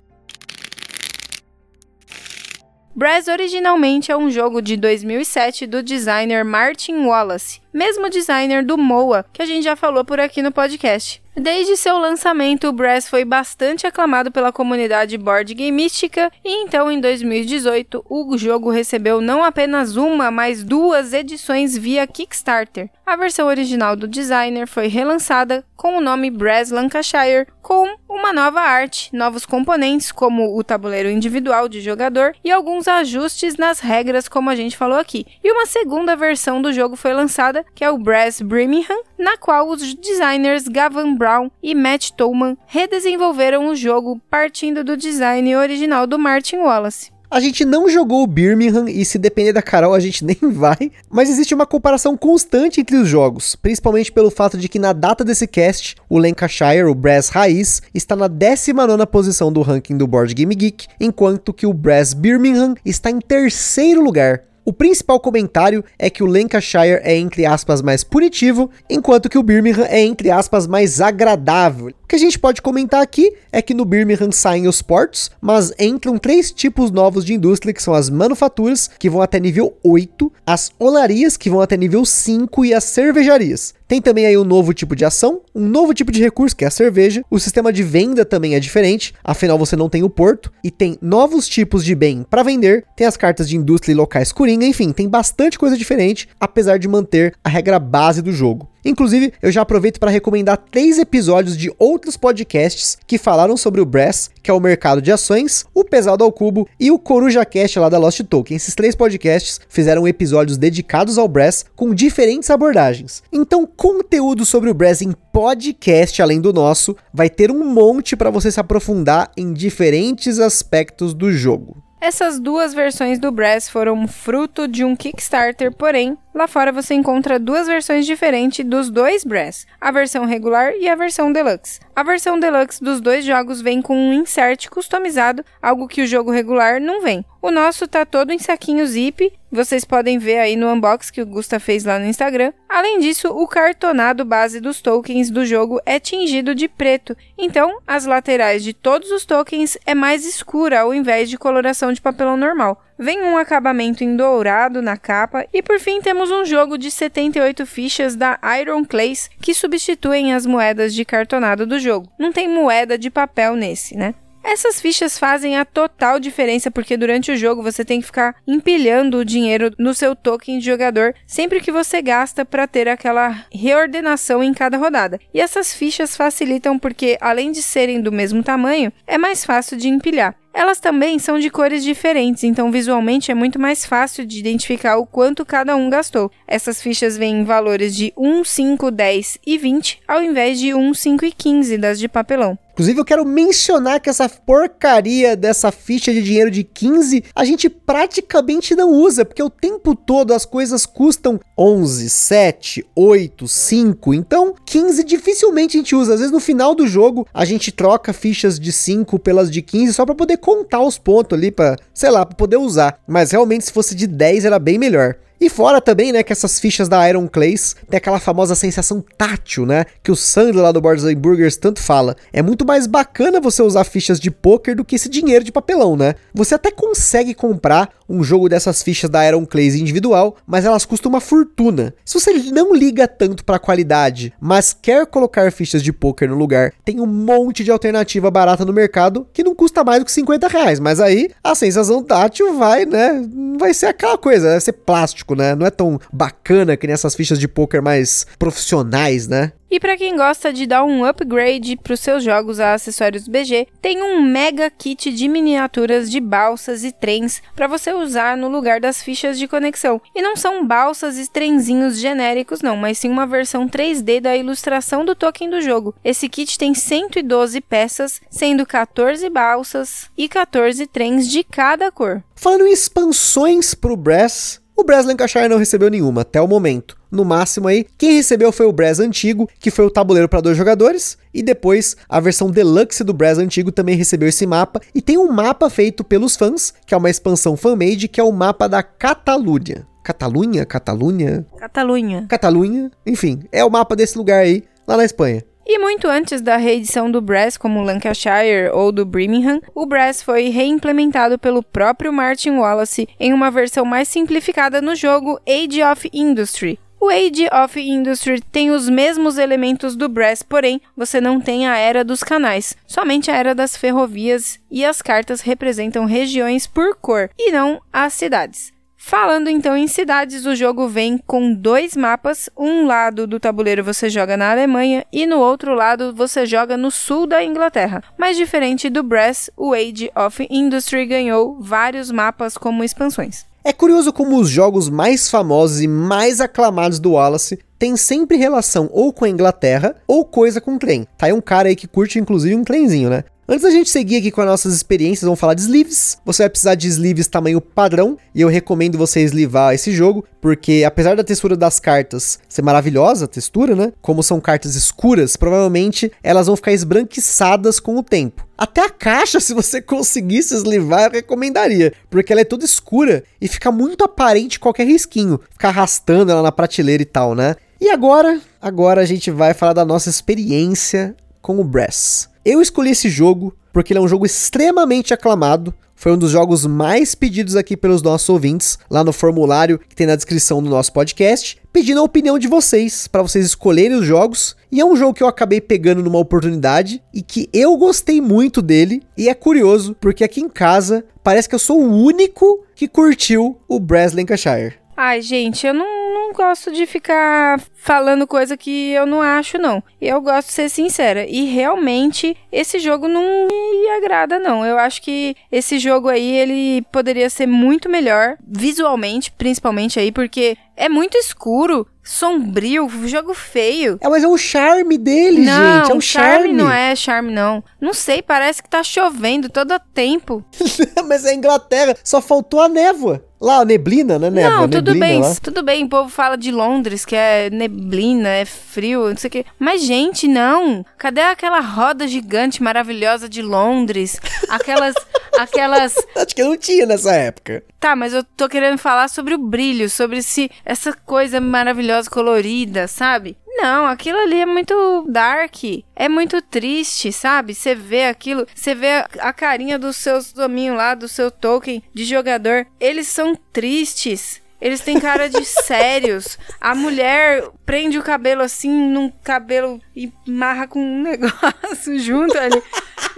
Brass originalmente é um jogo de 2007 do designer Martin Wallace, mesmo designer do Moa, que a gente já falou por aqui no podcast. Desde seu lançamento, o Brass foi bastante aclamado pela comunidade board gameística e então em 2018 o jogo recebeu não apenas uma, mas duas edições via Kickstarter. A versão original do designer foi relançada com o nome Brass Lancashire, com uma nova arte, novos componentes como o tabuleiro individual de jogador e alguns ajustes nas regras, como a gente falou aqui. E uma segunda versão do jogo foi lançada, que é o Brass Birmingham, na qual os designers Gavin Brown e Matt Tolman redesenvolveram o jogo partindo do design original do Martin Wallace. A gente não jogou o Birmingham e se depender da Carol a gente nem vai, mas existe uma comparação constante entre os jogos, principalmente pelo fato de que na data desse cast, o Lancashire, o Brass Raiz, está na 19ª posição do ranking do Board Game Geek, enquanto que o Brass Birmingham está em terceiro lugar. O principal comentário é que o Lancashire é entre aspas mais punitivo, enquanto que o Birmingham é entre aspas mais agradável. O que a gente pode comentar aqui é que no Birmingham saem os portos, mas entram três tipos novos de indústria, que são as manufaturas, que vão até nível 8, as olarias, que vão até nível 5 e as cervejarias. Tem também aí um novo tipo de ação, um novo tipo de recurso, que é a cerveja. O sistema de venda também é diferente, afinal você não tem o porto. E tem novos tipos de bem para vender, tem as cartas de indústria e locais coringa, enfim, tem bastante coisa diferente, apesar de manter a regra base do jogo. Inclusive, eu já aproveito para recomendar três episódios de outros podcasts que falaram sobre o Brass, que é o mercado de ações, o Pesado ao Cubo e o Coruja Cast lá da Lost Token. Esses três podcasts fizeram episódios dedicados ao Brass com diferentes abordagens. Então, conteúdo sobre o Brass em podcast além do nosso vai ter um monte para você se aprofundar em diferentes aspectos do jogo. Essas duas versões do Brass foram fruto de um Kickstarter, porém, lá fora você encontra duas versões diferentes dos dois Brass, a versão regular e a versão deluxe. A versão deluxe dos dois jogos vem com um insert customizado, algo que o jogo regular não vem. O nosso tá todo em saquinho zip, vocês podem ver aí no unbox que o Gusta fez lá no Instagram. Além disso, o cartonado base dos tokens do jogo é tingido de preto, então as laterais de todos os tokens é mais escura ao invés de coloração de papelão normal. Vem um acabamento em dourado na capa e por fim temos um jogo de 78 fichas da Iron Clays que substituem as moedas de cartonado do jogo. Não tem moeda de papel nesse, né? Essas fichas fazem a total diferença porque durante o jogo você tem que ficar empilhando o dinheiro no seu token de jogador sempre que você gasta para ter aquela reordenação em cada rodada. E essas fichas facilitam porque, além de serem do mesmo tamanho, é mais fácil de empilhar. Elas também são de cores diferentes, então visualmente é muito mais fácil de identificar o quanto cada um gastou. Essas fichas vêm em valores de 1, 5, 10 e 20, ao invés de 1, 5 e 15 das de papelão. Inclusive, eu quero mencionar que essa porcaria dessa ficha de dinheiro de 15 a gente praticamente não usa, porque o tempo todo as coisas custam 11, 7, 8, 5. Então, 15 dificilmente a gente usa. Às vezes no final do jogo a gente troca fichas de 5 pelas de 15 só para poder contar os pontos ali para, sei lá, para poder usar. Mas realmente se fosse de 10 era bem melhor. E fora também, né, que essas fichas da Iron Clays tem aquela famosa sensação tátil, né, que o Sandro lá do Boards Burgers tanto fala. É muito mais bacana você usar fichas de poker do que esse dinheiro de papelão, né? Você até consegue comprar um jogo dessas fichas da Iron Clays individual, mas elas custam uma fortuna. Se você não liga tanto para a qualidade, mas quer colocar fichas de poker no lugar, tem um monte de alternativa barata no mercado que não custa mais do que 50 reais. Mas aí a sensação tátil vai, né? Vai ser aquela coisa, vai ser plástico, né? Não é tão bacana que nessas fichas de poker mais profissionais, né? E para quem gosta de dar um upgrade para os seus jogos a acessórios BG, tem um mega kit de miniaturas de balsas e trens para você usar no lugar das fichas de conexão. E não são balsas e trenzinhos genéricos não, mas sim uma versão 3D da ilustração do token do jogo. Esse kit tem 112 peças, sendo 14 balsas e 14 trens de cada cor. Falando em expansões pro Brass, o Brass Lancashire não recebeu nenhuma até o momento. No máximo aí, quem recebeu foi o Brass antigo, que foi o tabuleiro para dois jogadores, e depois a versão deluxe do Brass antigo também recebeu esse mapa, e tem um mapa feito pelos fãs, que é uma expansão fan-made, que é o mapa da Catalunha. Catalunha? Catalunha? Catalunha. Catalunha, enfim, é o mapa desse lugar aí, lá na Espanha. E muito antes da reedição do Brass, como Lancashire ou do Birmingham, o Brass foi reimplementado pelo próprio Martin Wallace em uma versão mais simplificada no jogo Age of Industry. O Age of Industry tem os mesmos elementos do Brass, porém você não tem a era dos canais, somente a era das ferrovias e as cartas representam regiões por cor e não as cidades. Falando então em cidades, o jogo vem com dois mapas. Um lado do tabuleiro você joga na Alemanha e no outro lado você joga no sul da Inglaterra. Mas diferente do Brass, o Age of Industry ganhou vários mapas como expansões. É curioso como os jogos mais famosos e mais aclamados do Wallace têm sempre relação ou com a Inglaterra ou coisa com trem. Tá aí um cara aí que curte inclusive um trenzinho, né? Antes da gente seguir aqui com as nossas experiências, vamos falar de sleeves. Você vai precisar de sleeves tamanho padrão e eu recomendo você sleevar esse jogo, porque apesar da textura das cartas ser maravilhosa, a textura, né? Como são cartas escuras, provavelmente elas vão ficar esbranquiçadas com o tempo. Até a caixa, se você conseguisse eslivar, eu recomendaria, porque ela é toda escura e fica muito aparente qualquer risquinho, ficar arrastando ela na prateleira e tal, né? E agora, agora a gente vai falar da nossa experiência com o Brass. Eu escolhi esse jogo porque ele é um jogo extremamente aclamado. Foi um dos jogos mais pedidos aqui pelos nossos ouvintes, lá no formulário que tem na descrição do nosso podcast, pedindo a opinião de vocês, para vocês escolherem os jogos. E é um jogo que eu acabei pegando numa oportunidade e que eu gostei muito dele. E é curioso, porque aqui em casa parece que eu sou o único que curtiu o Brass Lancashire. Ai, gente, eu não, não gosto de ficar falando coisa que eu não acho, não. Eu gosto de ser sincera. E realmente, esse jogo não me agrada, não. Eu acho que esse jogo aí, ele poderia ser muito melhor, visualmente, principalmente aí, porque é muito escuro, sombrio, jogo feio. É, mas é o charme dele, não, gente. É um charme. charme. não é charme, não. Não sei, parece que tá chovendo todo tempo. mas é Inglaterra, só faltou a névoa. Lá, neblina, né, névoa? não, tudo neblina bem, lá. tudo bem. O povo fala de Londres, que é neblina, é frio, não sei o quê. Mas, gente, não. Cadê aquela roda gigante maravilhosa de Londres? Aquelas. aquelas. Acho que não tinha nessa época. Tá, mas eu tô querendo falar sobre o brilho, sobre se essa coisa maravilhosa, colorida, sabe? Não, aquilo ali é muito dark, é muito triste, sabe? Você vê aquilo, você vê a, a carinha dos seus dominhos lá, do seu token de jogador, eles são tristes. Eles têm cara de sérios. A mulher prende o cabelo assim num cabelo e marra com um negócio junto ali.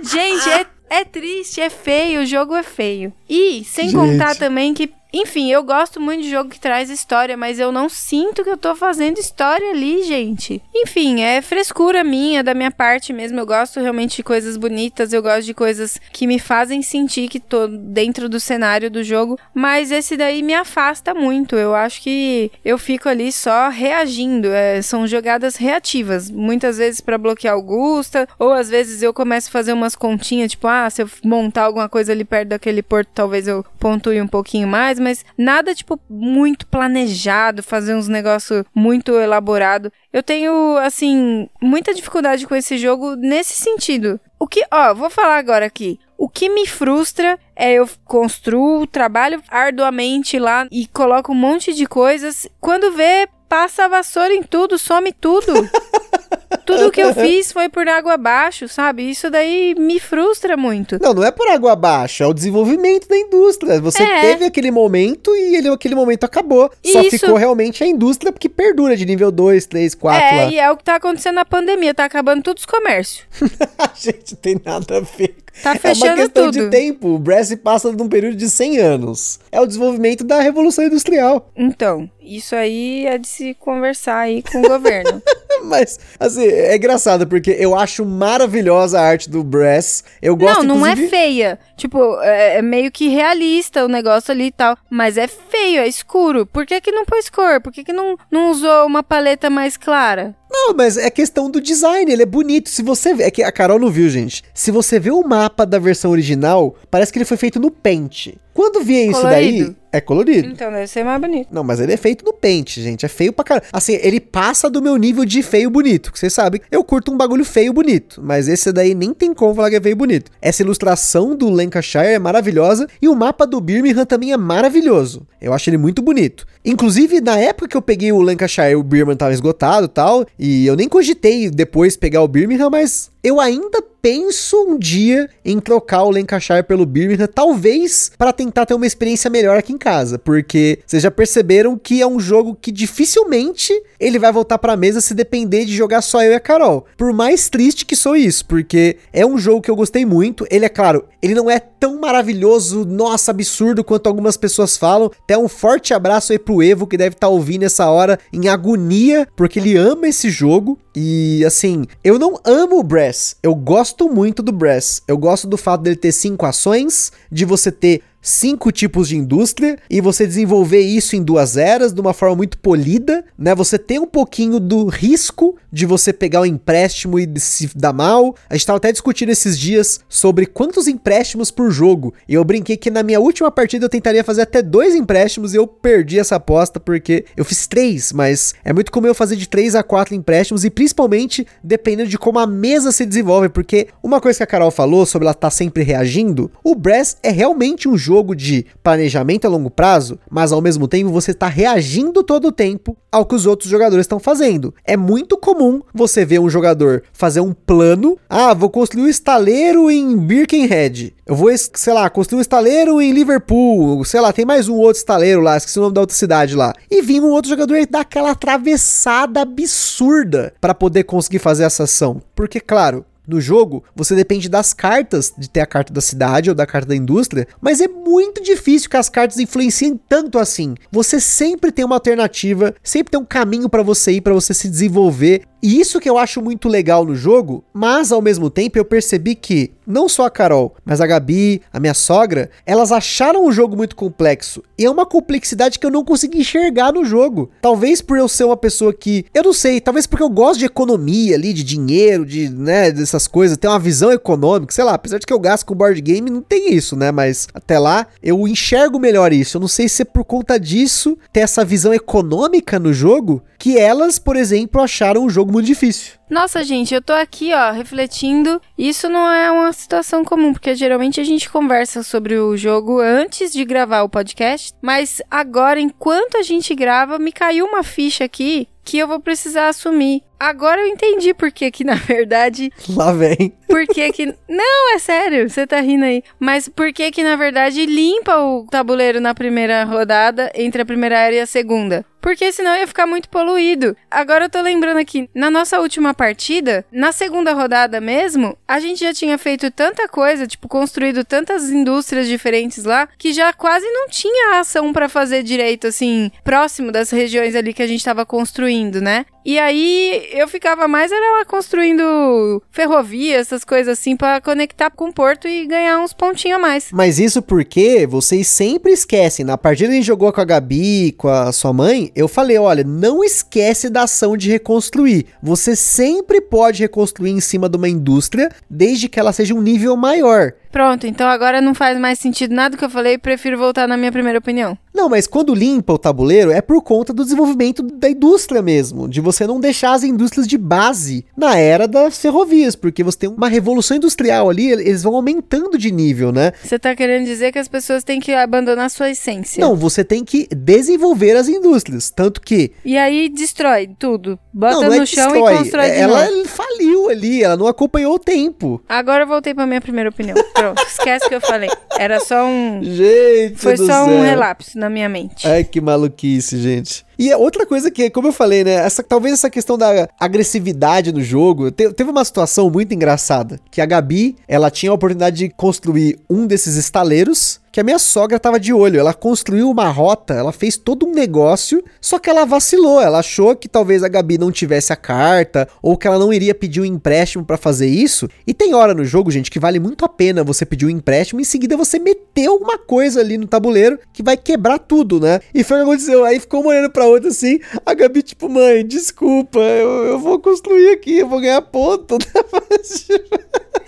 Gente, é, é triste, é feio, o jogo é feio. E sem Gente. contar também que enfim, eu gosto muito de jogo que traz história, mas eu não sinto que eu tô fazendo história ali, gente. Enfim, é frescura minha, da minha parte mesmo. Eu gosto realmente de coisas bonitas, eu gosto de coisas que me fazem sentir que tô dentro do cenário do jogo, mas esse daí me afasta muito. Eu acho que eu fico ali só reagindo. É, são jogadas reativas, muitas vezes para bloquear Augusta, ou às vezes eu começo a fazer umas continhas, tipo, ah, se eu montar alguma coisa ali perto daquele porto, talvez eu pontue um pouquinho mais, mas nada, tipo, muito planejado, fazer uns negócios muito elaborado. Eu tenho, assim, muita dificuldade com esse jogo nesse sentido. O que, ó, vou falar agora aqui. O que me frustra é eu construo, trabalho arduamente lá e coloco um monte de coisas. Quando vê, passa a vassoura em tudo, some tudo. Tudo que eu fiz foi por água abaixo, sabe? Isso daí me frustra muito. Não, não é por água abaixo, é o desenvolvimento da indústria. Você É. teve aquele momento e ele, aquele momento acabou. Só Isso. ficou realmente a indústria porque perdura de nível 2, 3, 4 é, lá. e é o que tá acontecendo na pandemia, tá acabando todos os comércios. Gente, tem nada a ver. Tá é uma fechando questão de tudo. tempo. O Brest passa num período de 100 anos. É o desenvolvimento da Revolução Industrial. Então, isso aí é de se conversar aí com o governo. Mas, assim, é engraçado porque eu acho maravilhosa a arte do Brass. Eu gosto, não, não é inclusive- feia. Tipo, é, é meio que realista o negócio ali e tal. Mas é feio, é escuro. Por que que não pôs cor? Por que que não, não usou uma paleta mais clara? Não, mas é questão do design, ele é bonito. Se você vê, é que a Carol não viu, gente. Se você vê o mapa da versão original, parece que ele foi feito no Paint. Quando via isso daí. É colorido. Então deve ser mais bonito. Não, mas ele é feito no Paint, gente. É feio pra caralho. Assim, ele passa do meu nível de feio bonito. Que vocês sabem, eu curto um bagulho feio bonito. Mas esse daí nem tem como falar que é feio bonito. Essa ilustração do Lancashire é maravilhosa. E o mapa do Birmingham também é maravilhoso. Eu acho ele muito bonito. Inclusive, na época que eu peguei o Lancashire, o Birmingham tava esgotado e tal. E eu nem cogitei depois pegar o Birmingham, mas eu ainda penso um dia em trocar o Lancashire pelo Birmingham, talvez para tentar ter uma experiência melhor aqui em casa, porque vocês já perceberam que é um jogo que dificilmente ele vai voltar pra mesa se depender de jogar só eu e a Carol. Por mais triste que sou isso, porque é um jogo que eu gostei muito. Ele é claro, ele não é tão maravilhoso, nossa, absurdo quanto algumas pessoas falam. Até um forte abraço aí pro Evo que deve estar ouvindo essa hora em agonia, porque ele ama esse jogo. E assim, eu não amo o Brass, eu gosto muito do Brass. Eu gosto do fato dele ter cinco ações, de você ter cinco tipos de indústria e você desenvolver isso em duas eras de uma forma muito polida, né? Você tem um pouquinho do risco de você pegar um empréstimo e se dar mal. A gente tava até discutindo esses dias sobre quantos empréstimos por jogo. E eu brinquei que na minha última partida eu tentaria fazer até dois empréstimos e eu perdi essa aposta porque eu fiz três, mas é muito comum eu fazer de três a quatro empréstimos e principalmente dependendo de como a mesa se desenvolve, porque uma coisa que a Carol falou sobre ela estar sempre reagindo, o Brass é realmente um jogo de planejamento a longo prazo, mas ao mesmo tempo você está reagindo todo o tempo ao que os outros jogadores estão fazendo. É muito comum você ver um jogador fazer um plano, ah, vou construir um estaleiro em Birkenhead, eu vou, sei lá, construir um estaleiro em Liverpool, sei lá, tem mais um outro estaleiro lá, esqueci o nome da outra cidade lá. E vir um outro jogador e dar aquela atravessada absurda para poder conseguir fazer essa ação. Porque, claro, no jogo, você depende das cartas, de ter a carta da cidade ou da carta da indústria, mas é muito difícil que as cartas influenciem tanto assim. Você sempre tem uma alternativa, sempre tem um caminho para você ir, para você se desenvolver. E isso que eu acho muito legal no jogo, mas ao mesmo tempo eu percebi que não só a Carol, mas a Gabi, a minha sogra, elas acharam o jogo muito complexo. E é uma complexidade que eu não consegui enxergar no jogo. Talvez por eu ser uma pessoa que, eu não sei, talvez porque eu gosto de economia ali, de dinheiro, de, né, dessas coisas, ter uma visão econômica, sei lá, apesar de que eu gasto com board game, não tem isso, né, mas até lá eu enxergo melhor isso. Eu não sei se é por conta disso ter essa visão econômica no jogo que elas, por exemplo, acharam o jogo muito difícil. Nossa, gente, eu tô aqui, ó, refletindo. Isso não é uma situação comum, porque geralmente a gente conversa sobre o jogo antes de gravar o podcast. Mas agora, enquanto a gente grava, me caiu uma ficha aqui que eu vou precisar assumir. Agora eu entendi por que que, na verdade, Lá vem. por que que... Não, é sério, você tá rindo aí. Mas por que que, na verdade, limpa o tabuleiro na primeira rodada, entre a primeira era e a segunda? Porque senão ia ficar muito poluído. Agora eu tô lembrando aqui, na nossa última partida, na segunda rodada mesmo, a gente já tinha feito tanta coisa, tipo, construído tantas indústrias diferentes lá, que já quase não tinha ação pra fazer direito, assim, próximo das regiões ali que a gente tava construindo, né? E aí eu ficava mais era lá construindo ferrovia, essas coisas assim, pra conectar com o porto e ganhar uns pontinhos a mais. Mas isso porque vocês sempre esquecem. Na partida que a gente jogou com a Gabi, com a sua mãe, eu falei: olha, não esquece da ação de reconstruir. Você sempre pode reconstruir em cima de uma indústria, desde que ela seja um nível maior. Pronto, então agora não faz mais sentido nada do que eu falei, prefiro voltar na minha primeira opinião. Não, mas quando limpa o tabuleiro é por conta do desenvolvimento da indústria mesmo, de você não deixar as indústrias de base na era das ferrovias, porque você tem uma revolução industrial ali, eles vão aumentando de nível, né? Você tá querendo dizer que as pessoas têm que abandonar sua essência. Não, você tem que desenvolver as indústrias, tanto que... E aí destrói tudo. Bota não, não é no chão destrói. e constrói de ela novo. faliu ali, ela não acompanhou o tempo. Agora eu voltei pra minha primeira opinião. Pronto, esquece o que eu falei. Era só um... Gente Foi só céu. um relapso na minha mente. Ai, que maluquice, gente. E é outra coisa que, como eu falei, né? Essa, talvez essa questão da agressividade no jogo. Te, teve uma situação muito engraçada. Que a Gabi, ela tinha a oportunidade de construir um desses estaleiros que a minha sogra tava de olho. Ela construiu uma rota, ela fez todo um negócio, só que ela vacilou. Ela achou que talvez a Gabi não tivesse a carta ou que ela não iria pedir um empréstimo para fazer isso. E tem hora no jogo, gente, que vale muito a pena você pedir um empréstimo em seguida você meter alguma coisa ali no tabuleiro que vai quebrar tudo, né? E foi o que aconteceu. Aí ficou uma olhando pra outra assim, a Gabi, tipo, mãe, desculpa, eu, eu vou construir aqui, eu vou ganhar ponto.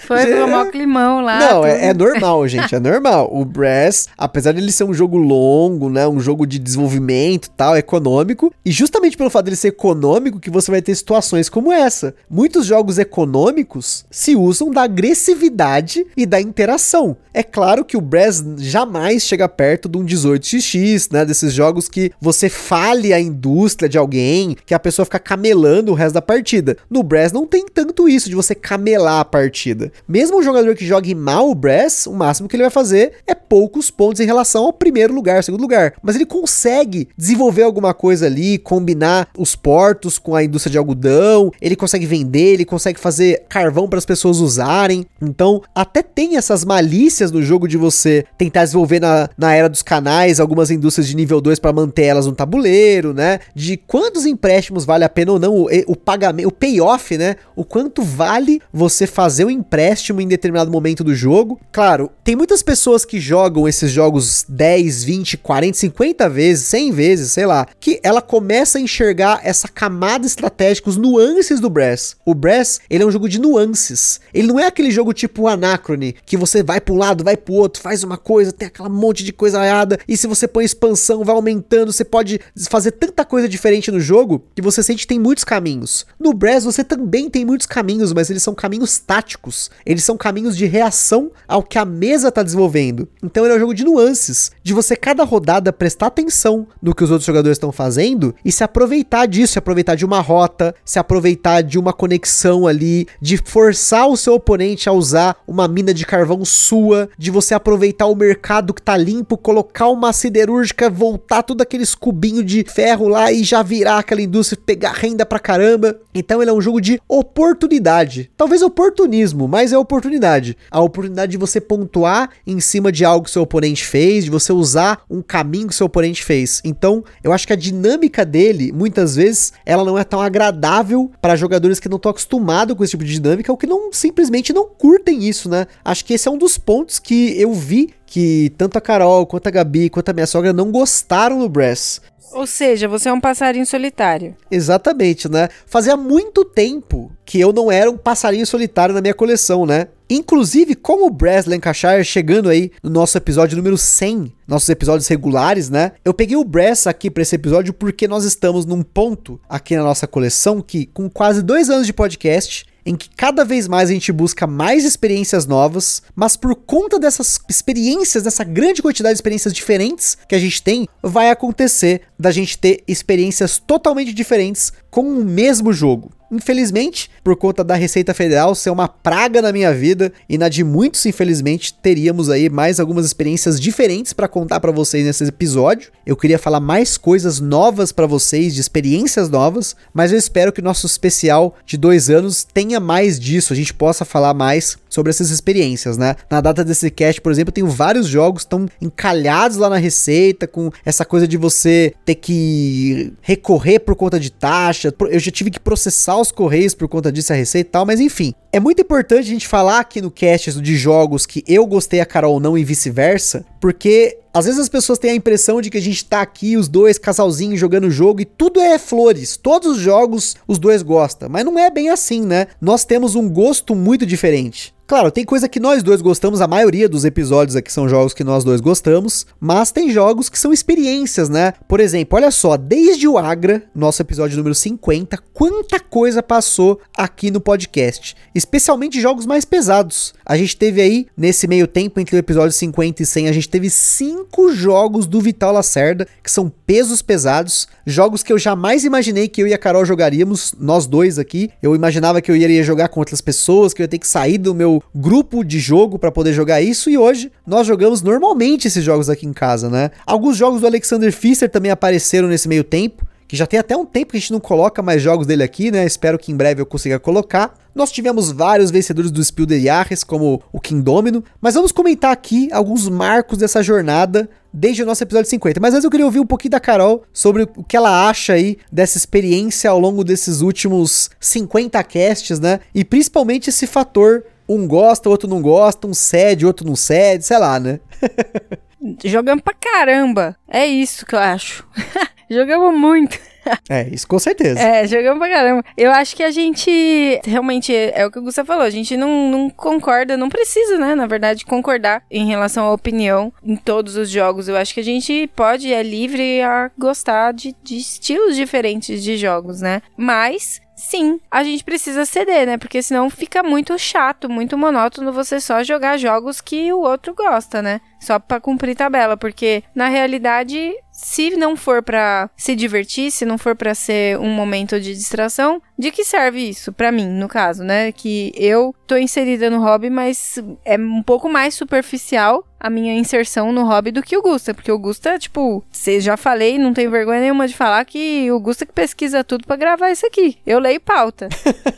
Foi pro maior climão lá. Não, é, é, normal, gente, é normal. O Brass, apesar de ele ser um jogo longo, né, um jogo de desenvolvimento tal, econômico, e justamente pelo fato dele ser econômico que você vai ter situações como essa. Muitos jogos econômicos se usam da agressividade e da interação. É claro que o Brass jamais chega perto de um 18xx, né, desses jogos que você fale a indústria de alguém, que a pessoa fica camelando o resto da partida. No Brass não tem tanto isso de você camelar a partida. Mesmo um jogador que jogue mal o Brass, o máximo que ele vai fazer é poucos pontos em relação ao primeiro lugar, segundo lugar. Mas ele consegue desenvolver alguma coisa ali, combinar os portos com a indústria de algodão, ele consegue vender, ele consegue fazer carvão para as pessoas usarem. Então, até tem essas malícias no jogo de você tentar desenvolver na, na era dos canais algumas indústrias de nível 2 para manter elas no tabuleiro, né? De quantos empréstimos vale a pena ou não, o, o pagamento, o payoff, né? O quanto vale você fazer empréstimo empréstimo em determinado momento do jogo. Claro, tem muitas pessoas que jogam esses jogos 10, 20, 40, 50 vezes, 100 vezes, sei lá, que ela começa a enxergar essa camada estratégica, os nuances do Brass. O Brass, ele é um jogo de nuances. Ele não é aquele jogo tipo Anacrone, que você vai para um lado, vai pro outro, faz uma coisa, tem aquela monte de coisa errada, e se você põe expansão, vai aumentando, você pode fazer tanta coisa diferente no jogo que você sente que tem muitos caminhos. No Brass você também tem muitos caminhos, mas eles são caminhos táticos eles são caminhos de reação ao que a mesa está desenvolvendo. Então ele é um jogo de nuances, de você cada rodada prestar atenção no que os outros jogadores estão fazendo e se aproveitar disso, se aproveitar de uma rota, se aproveitar de uma conexão ali, de forçar o seu oponente a usar uma mina de carvão sua, de você aproveitar o mercado que tá limpo, colocar uma siderúrgica, voltar tudo aqueles cubinhos de ferro lá e já virar aquela indústria, pegar renda pra caramba. Então ele é um jogo de oportunidade, talvez oportunismo, mas é oportunidade. A oportunidade de você pontuar em cima de algo que seu oponente fez, de você usar um caminho que seu oponente fez. Então, eu acho que a dinâmica dele, muitas vezes, ela não é tão agradável para jogadores que não estão acostumados com esse tipo de dinâmica ou que não simplesmente não curtem isso, né? Acho que esse é um dos pontos que eu vi que tanto a Carol, quanto a Gabi, quanto a minha sogra não gostaram do Brass. Ou seja, você é um passarinho solitário. Exatamente, né? Fazia muito tempo que eu não era um passarinho solitário na minha coleção, né? Inclusive, como o Brass Lancashire chegando aí no nosso episódio número 100, nossos episódios regulares, né? Eu peguei o Brass aqui para esse episódio porque nós estamos num ponto aqui na nossa coleção que, com quase dois anos de podcast, em que cada vez mais a gente busca mais experiências novas, mas por conta dessas experiências, dessa grande quantidade de experiências diferentes que a gente tem, vai acontecer da gente ter experiências totalmente diferentes com o mesmo jogo. Infelizmente, por conta da Receita Federal ser uma praga na minha vida e na de muitos, infelizmente, teríamos aí mais algumas experiências diferentes para contar para vocês nesse episódio. Eu queria falar mais coisas novas para vocês, de experiências novas, mas eu espero que o nosso especial de dois anos tenha mais disso, a gente possa falar mais sobre essas experiências, né? Na data desse cast, por exemplo, eu tenho vários jogos que estão encalhados lá na Receita, com essa coisa de você ter que recorrer por conta de taxa. Eu já tive que processar os correios por conta disso, a Receita e tal, mas enfim. É muito importante a gente falar aqui no cast de jogos que eu gostei, a Carol não e vice-versa, porque Às vezes as pessoas têm a impressão de que a gente tá aqui, os dois casalzinhos jogando jogo e tudo é flores. Todos os jogos os dois gostam. Mas não é bem assim, né? Nós temos um gosto muito diferente. Claro, tem coisa que nós dois gostamos, a maioria dos episódios aqui são jogos que nós dois gostamos, mas tem jogos que são experiências, né? Por exemplo, olha só, desde o Agra, nosso episódio número 50, quanta coisa passou aqui no podcast, especialmente jogos mais pesados. A gente teve aí, nesse meio tempo entre o episódio 50 e 100, a gente teve cinco jogos do Vital Lacerda, que são pesos pesados, jogos que eu jamais imaginei que eu e a Carol jogaríamos, nós dois aqui. Eu imaginava que eu iria jogar com outras pessoas, que eu ia ter que sair do meu grupo de jogo para poder jogar isso e hoje nós jogamos normalmente esses jogos aqui em casa, né? Alguns jogos do Alexander Pfister também apareceram nesse meio tempo, que já tem até um tempo que a gente não coloca mais jogos dele aqui, né? Espero que em breve eu consiga colocar. Nós tivemos vários vencedores do Spiel de Jahres, como o King Domino, mas vamos comentar aqui alguns marcos dessa jornada desde o nosso episódio 50. Mas antes eu queria ouvir um pouquinho da Carol sobre o que ela acha aí dessa experiência ao longo desses últimos 50 casts, né? E principalmente esse fator um gosta, outro não gosta, um cede, outro não cede, sei lá, né? Jogamos pra caramba. É isso que eu acho. Jogamos muito. É, isso com certeza. É, jogamos pra caramba. Eu acho que a gente, realmente, é o que o Gustavo falou, a gente não, não concorda, não precisa, né, na verdade, concordar em relação à opinião em todos os jogos. Eu acho que a gente pode, é livre a gostar de, de estilos diferentes de jogos, né? Mas sim, a gente precisa ceder, né? Porque senão fica muito chato, muito monótono você só jogar jogos que o outro gosta, né? Só para cumprir tabela, porque na realidade se não for para se divertir, se não for para ser um momento de distração, de que serve isso para mim, no caso, né? Que eu tô inserida no hobby, mas é um pouco mais superficial a minha inserção no hobby do que o Gusta, porque o Gusta, tipo, você já falei, não tenho vergonha nenhuma de falar que o Gusta que pesquisa tudo para gravar isso aqui. Eu leio pauta.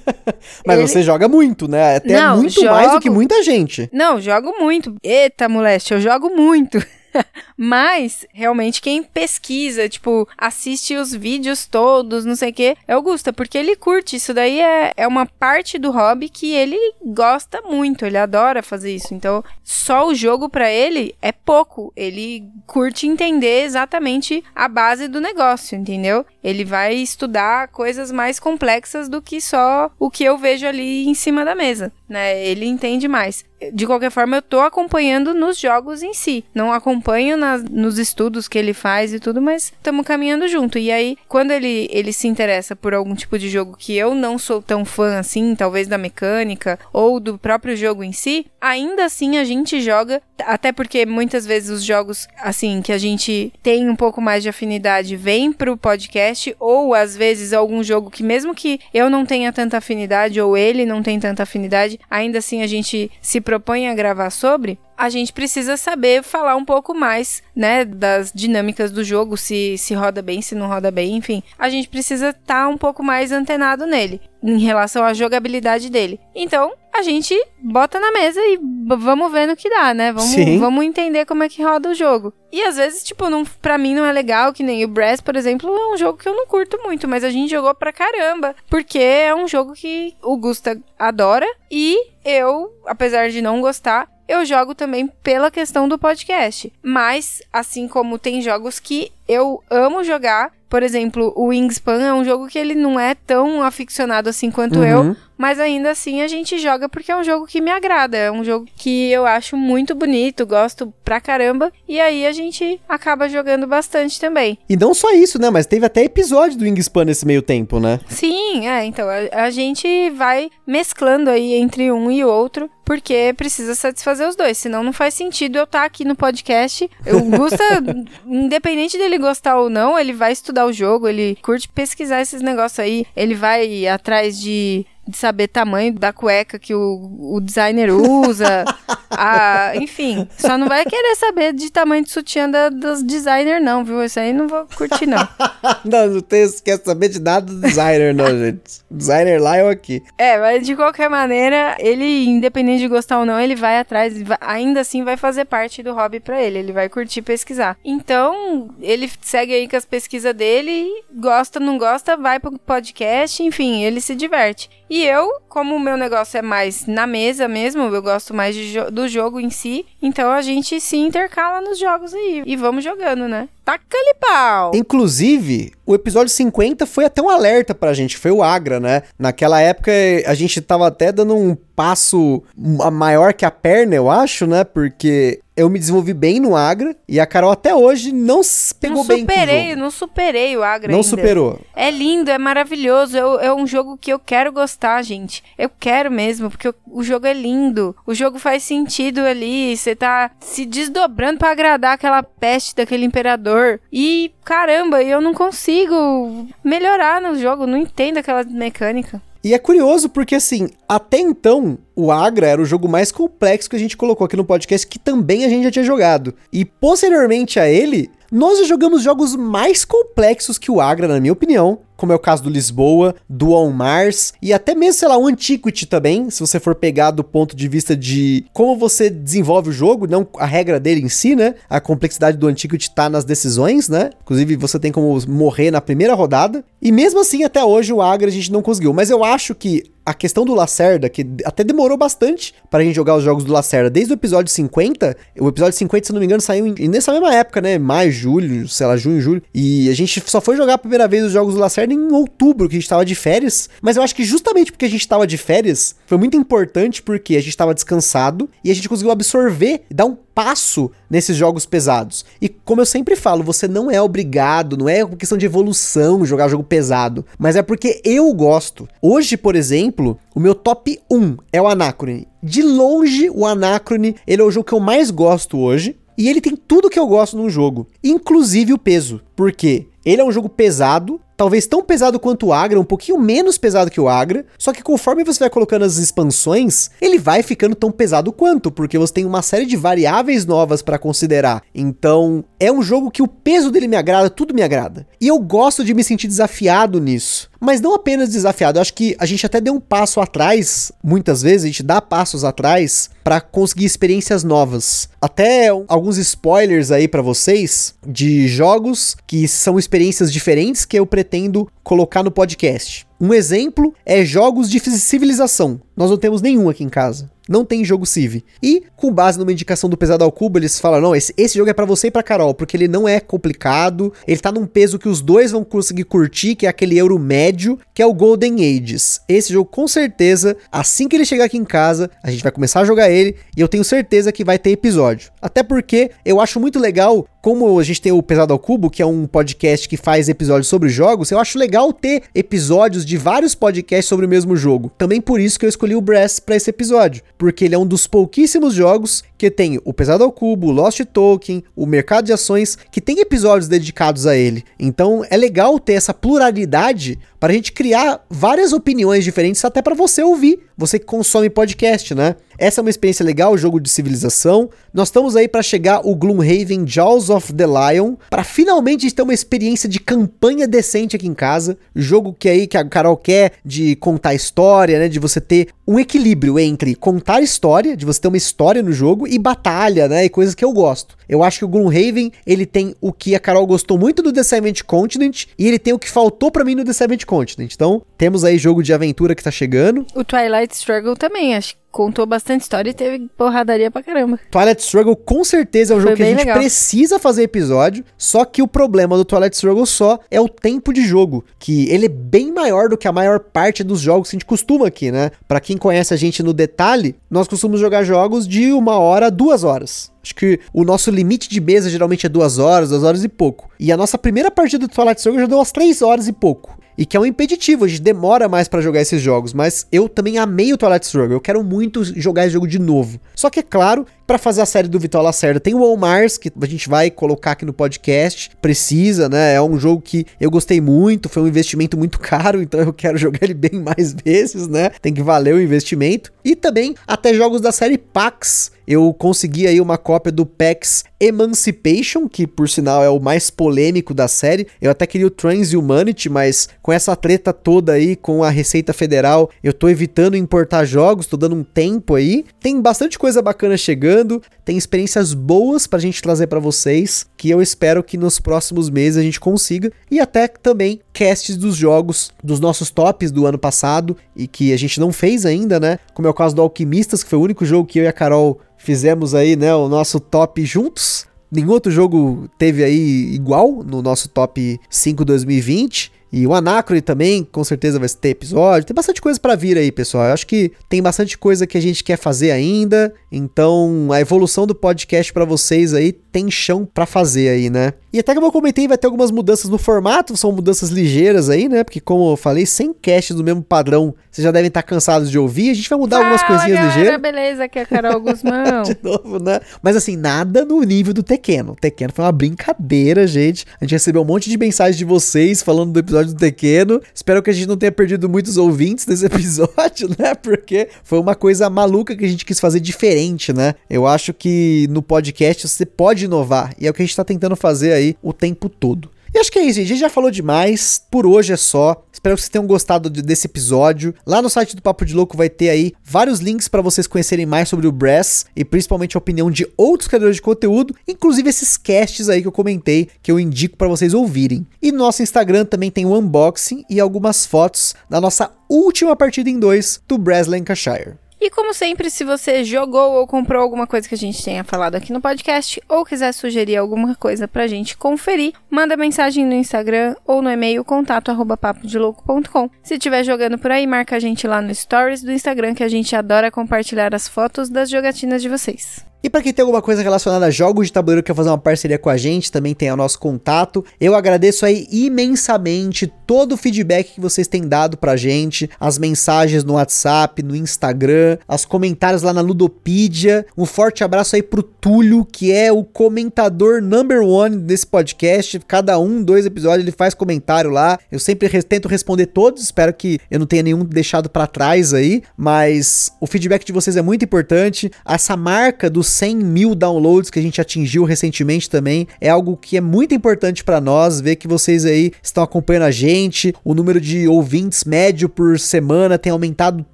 mas Ele... você joga muito, né? Até não, muito jogo... mais do que muita gente. Não, jogo muito. Eita, moleste, eu jogo muito. Mas, realmente, quem pesquisa, tipo, assiste os vídeos todos, não sei o que, é o Gusta, porque ele curte. Isso daí é, é uma parte do hobby que ele gosta muito, ele adora fazer isso. Então, só o jogo para ele é pouco. Ele curte entender exatamente a base do negócio, entendeu? Ele vai estudar coisas mais complexas do que só o que eu vejo ali em cima da mesa, né? Ele entende mais de qualquer forma, eu tô acompanhando nos jogos em si. Não acompanho nas, nos estudos que ele faz e tudo, mas estamos caminhando junto. E aí, quando ele, ele se interessa por algum tipo de jogo que eu não sou tão fã assim, talvez da mecânica ou do próprio jogo em si, ainda assim a gente joga. Até porque muitas vezes os jogos, assim, que a gente tem um pouco mais de afinidade, vêm pro podcast, ou às vezes algum jogo que, mesmo que eu não tenha tanta afinidade, ou ele não tem tanta afinidade, ainda assim a gente se propõe a gravar sobre, a gente precisa saber falar um pouco mais, né, das dinâmicas do jogo, se se roda bem, se não roda bem, enfim. A gente precisa estar tá um pouco mais antenado nele em relação à jogabilidade dele. Então, a gente bota na mesa e vamos ver no que dá, né? Vamos, vamos entender como é que roda o jogo. E às vezes, tipo, não, pra mim não é legal, que nem o Brass, por exemplo, é um jogo que eu não curto muito, mas a gente jogou pra caramba. Porque é um jogo que o Gusta adora e eu, apesar de não gostar, eu jogo também pela questão do podcast. Mas, assim como tem jogos que eu amo jogar, por exemplo, o Wingspan é um jogo que ele não é tão aficionado assim quanto uhum. eu, mas ainda assim a gente joga porque é um jogo que me agrada, é um jogo que eu acho muito bonito, gosto pra caramba, e aí a gente acaba jogando bastante também. E não só isso, né, mas teve até episódio do Wingspan nesse meio tempo, né? Sim, é, então a, a gente vai mesclando aí entre um e outro, porque precisa satisfazer os dois, senão não faz sentido eu estar tá aqui no podcast. O Gusta, independente dele gostar ou não, ele vai estudar o jogo, ele curte pesquisar esses negócios aí, ele vai atrás de de saber tamanho da cueca que o, o designer usa. a, enfim, só não vai querer saber de tamanho de sutiã da, dos designers, não, viu? Isso aí não vou curtir, não. não, não tem, quer saber de nada do designer, não, gente. Designer lá eu aqui. É, mas de qualquer maneira, ele, independente de gostar ou não, ele vai atrás, ainda assim vai fazer parte do hobby para ele. Ele vai curtir pesquisar. Então, ele segue aí com as pesquisas dele, gosta, não gosta, vai pro podcast, enfim, ele se diverte. E eu, como o meu negócio é mais na mesa mesmo, eu gosto mais de, do jogo em si. Então a gente se intercala nos jogos aí. E vamos jogando, né? Taca-lhe pau! Inclusive, o episódio 50 foi até um alerta pra gente, foi o Agra, né? Naquela época a gente tava até dando um passo maior que a perna, eu acho, né? Porque eu me desenvolvi bem no Agra e a Carol até hoje não pegou não bem superei, Não superei o Agra Não ainda. superou. É lindo, é maravilhoso, é, é, um jogo que eu quero gostar, gente. Eu quero mesmo, porque o, o jogo é lindo. O jogo faz sentido ali, você tá se desdobrando para agradar aquela peste daquele imperador. E caramba, eu não consigo melhorar no jogo, não entendo aquela mecânica. E é curioso porque, assim, até então, o Agra era o jogo mais complexo que a gente colocou aqui no podcast, que também a gente já tinha jogado. E posteriormente a ele, nós já jogamos jogos mais complexos que o Agra, na minha opinião, como é o caso do Lisboa, do On Mars e até mesmo, sei lá, o Antiquity também, se você for pegar do ponto de vista de como você desenvolve o jogo, não a regra dele em si, né? A complexidade do Antiquity tá nas decisões, né? Inclusive, você tem como morrer na primeira rodada. E mesmo assim, até hoje, o Agra a gente não conseguiu. Mas eu acho que a questão do Lacerda, que até demorou bastante para a gente jogar os jogos do Lacerda, desde o episódio 50, o episódio 50, se não me engano, saiu em, nessa mesma época, né? Maio, julho, sei lá, junho, julho. E a gente só foi jogar a primeira vez os jogos do Lacerda em outubro, que a gente tava de férias. Mas eu acho que justamente porque a gente tava de férias, foi muito importante porque a gente tava descansado e a gente conseguiu absorver, dar um passo nesses jogos pesados. E como eu sempre falo, você não é obrigado, não é questão de evolução jogar jogo pesado, mas é porque eu gosto. Hoje, por exemplo, o meu top 1 é o Anacrone. De longe, o Anacrone, ele é o jogo que eu mais gosto hoje. E ele tem tudo que eu gosto num jogo, inclusive o peso. Por quê? Ele é um jogo pesado, talvez tão pesado quanto o Agra, um pouquinho menos pesado que o Agra, só que conforme você vai colocando as expansões, ele vai ficando tão pesado quanto, porque você tem uma série de variáveis novas para considerar. Então, é um jogo que o peso dele me agrada, tudo me agrada. E eu gosto de me sentir desafiado nisso. Mas não apenas desafiado, eu acho que a gente até deu um passo atrás, muitas vezes a gente dá passos atrás para conseguir experiências novas. Até alguns spoilers aí para vocês de jogos que são experiências diferentes que eu pretendo tendo colocar no podcast. Um exemplo é jogos de civilização. Nós não temos nenhum aqui em casa. Não tem jogo Civ. E, com base numa indicação do Pesado ao Cubo, eles falam: não, esse, esse jogo é para você e pra Carol, porque ele não é complicado, ele tá num peso que os dois vão conseguir curtir, que é aquele euro médio, que é o Golden Ages. Esse jogo, com certeza, assim que ele chegar aqui em casa, a gente vai começar a jogar ele e eu tenho certeza que vai ter episódio. Até porque eu acho muito legal como a gente tem o Pesado ao Cubo, que é um podcast que faz episódios sobre jogos, eu acho legal ter episódios de vários podcasts sobre o mesmo jogo. Também por isso que eu escolhi o Brass para esse episódio, porque ele é um dos pouquíssimos jogos que tem o Pesado ao Cubo, o Lost Token, o Mercado de Ações, que tem episódios dedicados a ele. Então é legal ter essa pluralidade para a gente criar várias opiniões diferentes até para você ouvir, você que consome podcast, né? Essa é uma experiência legal, jogo de civilização. Nós estamos aí para chegar o Gloomhaven Jaws of the Lion, para finalmente ter uma experiência de campanha decente aqui em casa. Jogo que aí que a Carol quer de contar história, né, de você ter um equilíbrio entre contar história, de você ter uma história no jogo e batalha, né, e coisas que eu gosto. Eu acho que o Gloomhaven, ele tem o que a Carol gostou muito do The Seventh Continent e ele tem o que faltou para mim no The Seventh Continent. Então, temos aí jogo de aventura que tá chegando. O Twilight Struggle também, acho que contou bastante história e teve porradaria pra caramba. Twilight Struggle com certeza é um Foi jogo que a gente legal. precisa fazer episódio, só que o problema do Twilight Struggle só é o tempo de jogo, que ele é bem maior do que a maior parte dos jogos que a gente costuma aqui, né? Para quem conhece a gente no detalhe, nós costumamos jogar jogos de uma hora, duas horas. Acho que o nosso limite de mesa geralmente é duas horas, duas horas e pouco. E a nossa primeira partida do Twilight Struggle já deu umas três horas e pouco e que é um impeditivo, a gente demora mais para jogar esses jogos, mas eu também amei o Twilight Struggle, eu quero muito jogar esse jogo de novo. Só que é claro, para fazer a série do Vitor Lacerda tem o Mars, que a gente vai colocar aqui no podcast, precisa, né? É um jogo que eu gostei muito, foi um investimento muito caro, então eu quero jogar ele bem mais vezes, né? Tem que valer o investimento. E também até jogos da série Pax, eu consegui aí uma cópia do PAX Emancipation, que por sinal é o mais polêmico da série. Eu até queria o Transhumanity, mas com essa treta toda aí com a Receita Federal, eu tô evitando importar jogos, tô dando um tempo aí. Tem bastante coisa bacana chegando, tem experiências boas pra gente trazer para vocês, que eu espero que nos próximos meses a gente consiga e até também casts dos jogos dos nossos tops do ano passado e que a gente não fez ainda, né? Como é o caso do Alquimistas, que foi o único jogo que eu e a Carol fizemos aí, né, o nosso top juntos. Nenhum outro jogo teve aí igual no nosso top 5 2020. E o Anacrone também, com certeza vai ter episódio. Tem bastante coisa para vir aí, pessoal. Eu acho que tem bastante coisa que a gente quer fazer ainda. Então, a evolução do podcast para vocês aí tem chão para fazer aí, né? E até como eu comentei, vai ter algumas mudanças no formato, são mudanças ligeiras aí, né? Porque como eu falei, sem cast do mesmo padrão, vocês já devem estar cansados de ouvir. A gente vai mudar Fala, algumas coisinhas galera, ligeiras. beleza, aqui é a Carol Guzmão. de novo, né? Mas assim, nada no nível do Tequeno. O Tequeno foi uma brincadeira, gente. A gente recebeu um monte de mensagens de vocês falando do episódio do Tequeno. Espero que a gente não tenha perdido muitos ouvintes desse episódio, né? Porque foi uma coisa maluca que a gente quis fazer diferente, né? Eu acho que no podcast você pode inovar. E é o que a gente tá tentando fazer aí o tempo todo. E acho que é isso, gente. A gente já falou demais. Por hoje é só. Espero que vocês tenham gostado de- desse episódio. Lá no site do Papo de Louco vai ter aí vários links para vocês conhecerem mais sobre o Brass e principalmente a opinião de outros criadores de conteúdo, inclusive esses casts aí que eu comentei, que eu indico para vocês ouvirem. E no nosso Instagram também tem o unboxing e algumas fotos da nossa última partida em dois do Brass Lancashire. E como sempre, se você jogou ou comprou alguma coisa que a gente tenha falado aqui no podcast, ou quiser sugerir alguma coisa pra gente conferir, manda mensagem no Instagram ou no e-mail contato arroba papodelouco.com. Se estiver jogando por aí, marca a gente lá no stories do Instagram que a gente adora compartilhar as fotos das jogatinas de vocês. E para quem tem alguma coisa relacionada a jogos de tabuleiro que quer fazer uma parceria com a gente, também tem o nosso contato. Eu agradeço aí imensamente todo o feedback que vocês têm dado pra gente, as mensagens no WhatsApp, no Instagram, os comentários lá na Ludopedia. Um forte abraço aí pro Túlio, que é o comentador number one desse podcast. Cada um, dois episódios, ele faz comentário lá. Eu sempre tento responder todos, espero que eu não tenha nenhum deixado pra trás aí, mas o feedback de vocês é muito importante. Essa marca dos 100 mil downloads que a gente atingiu recentemente também. É algo que é muito importante pra nós, ver que vocês aí estão acompanhando a gente, o número de ouvintes médio por semana tem aumentado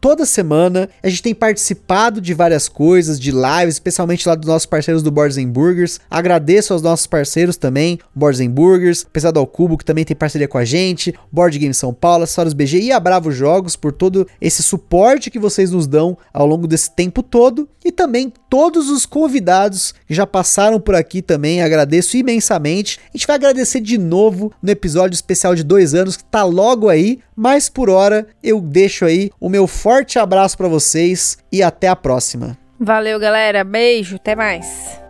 toda semana, a gente tem participado de várias coisas, de lives, especialmente lá dos nossos parceiros do Boards Burgers, agradeço aos nossos parceiros também, Boards Burgers, Pesado ao Cubo, que também tem parceria com a gente, Board Game São Paulo, Soros BG e a Bravo Jogos, por todo esse suporte que vocês nos dão ao longo desse tempo todo, e também todos os convidados que já passaram por aqui também, agradeço imensamente. A gente vai agradecer de novo no episódio especial de dois anos, que tá logo aí, mas por hora eu deixo aí o meu forte abraço pra vocês e até a próxima. Valeu, galera. Beijo. Até mais.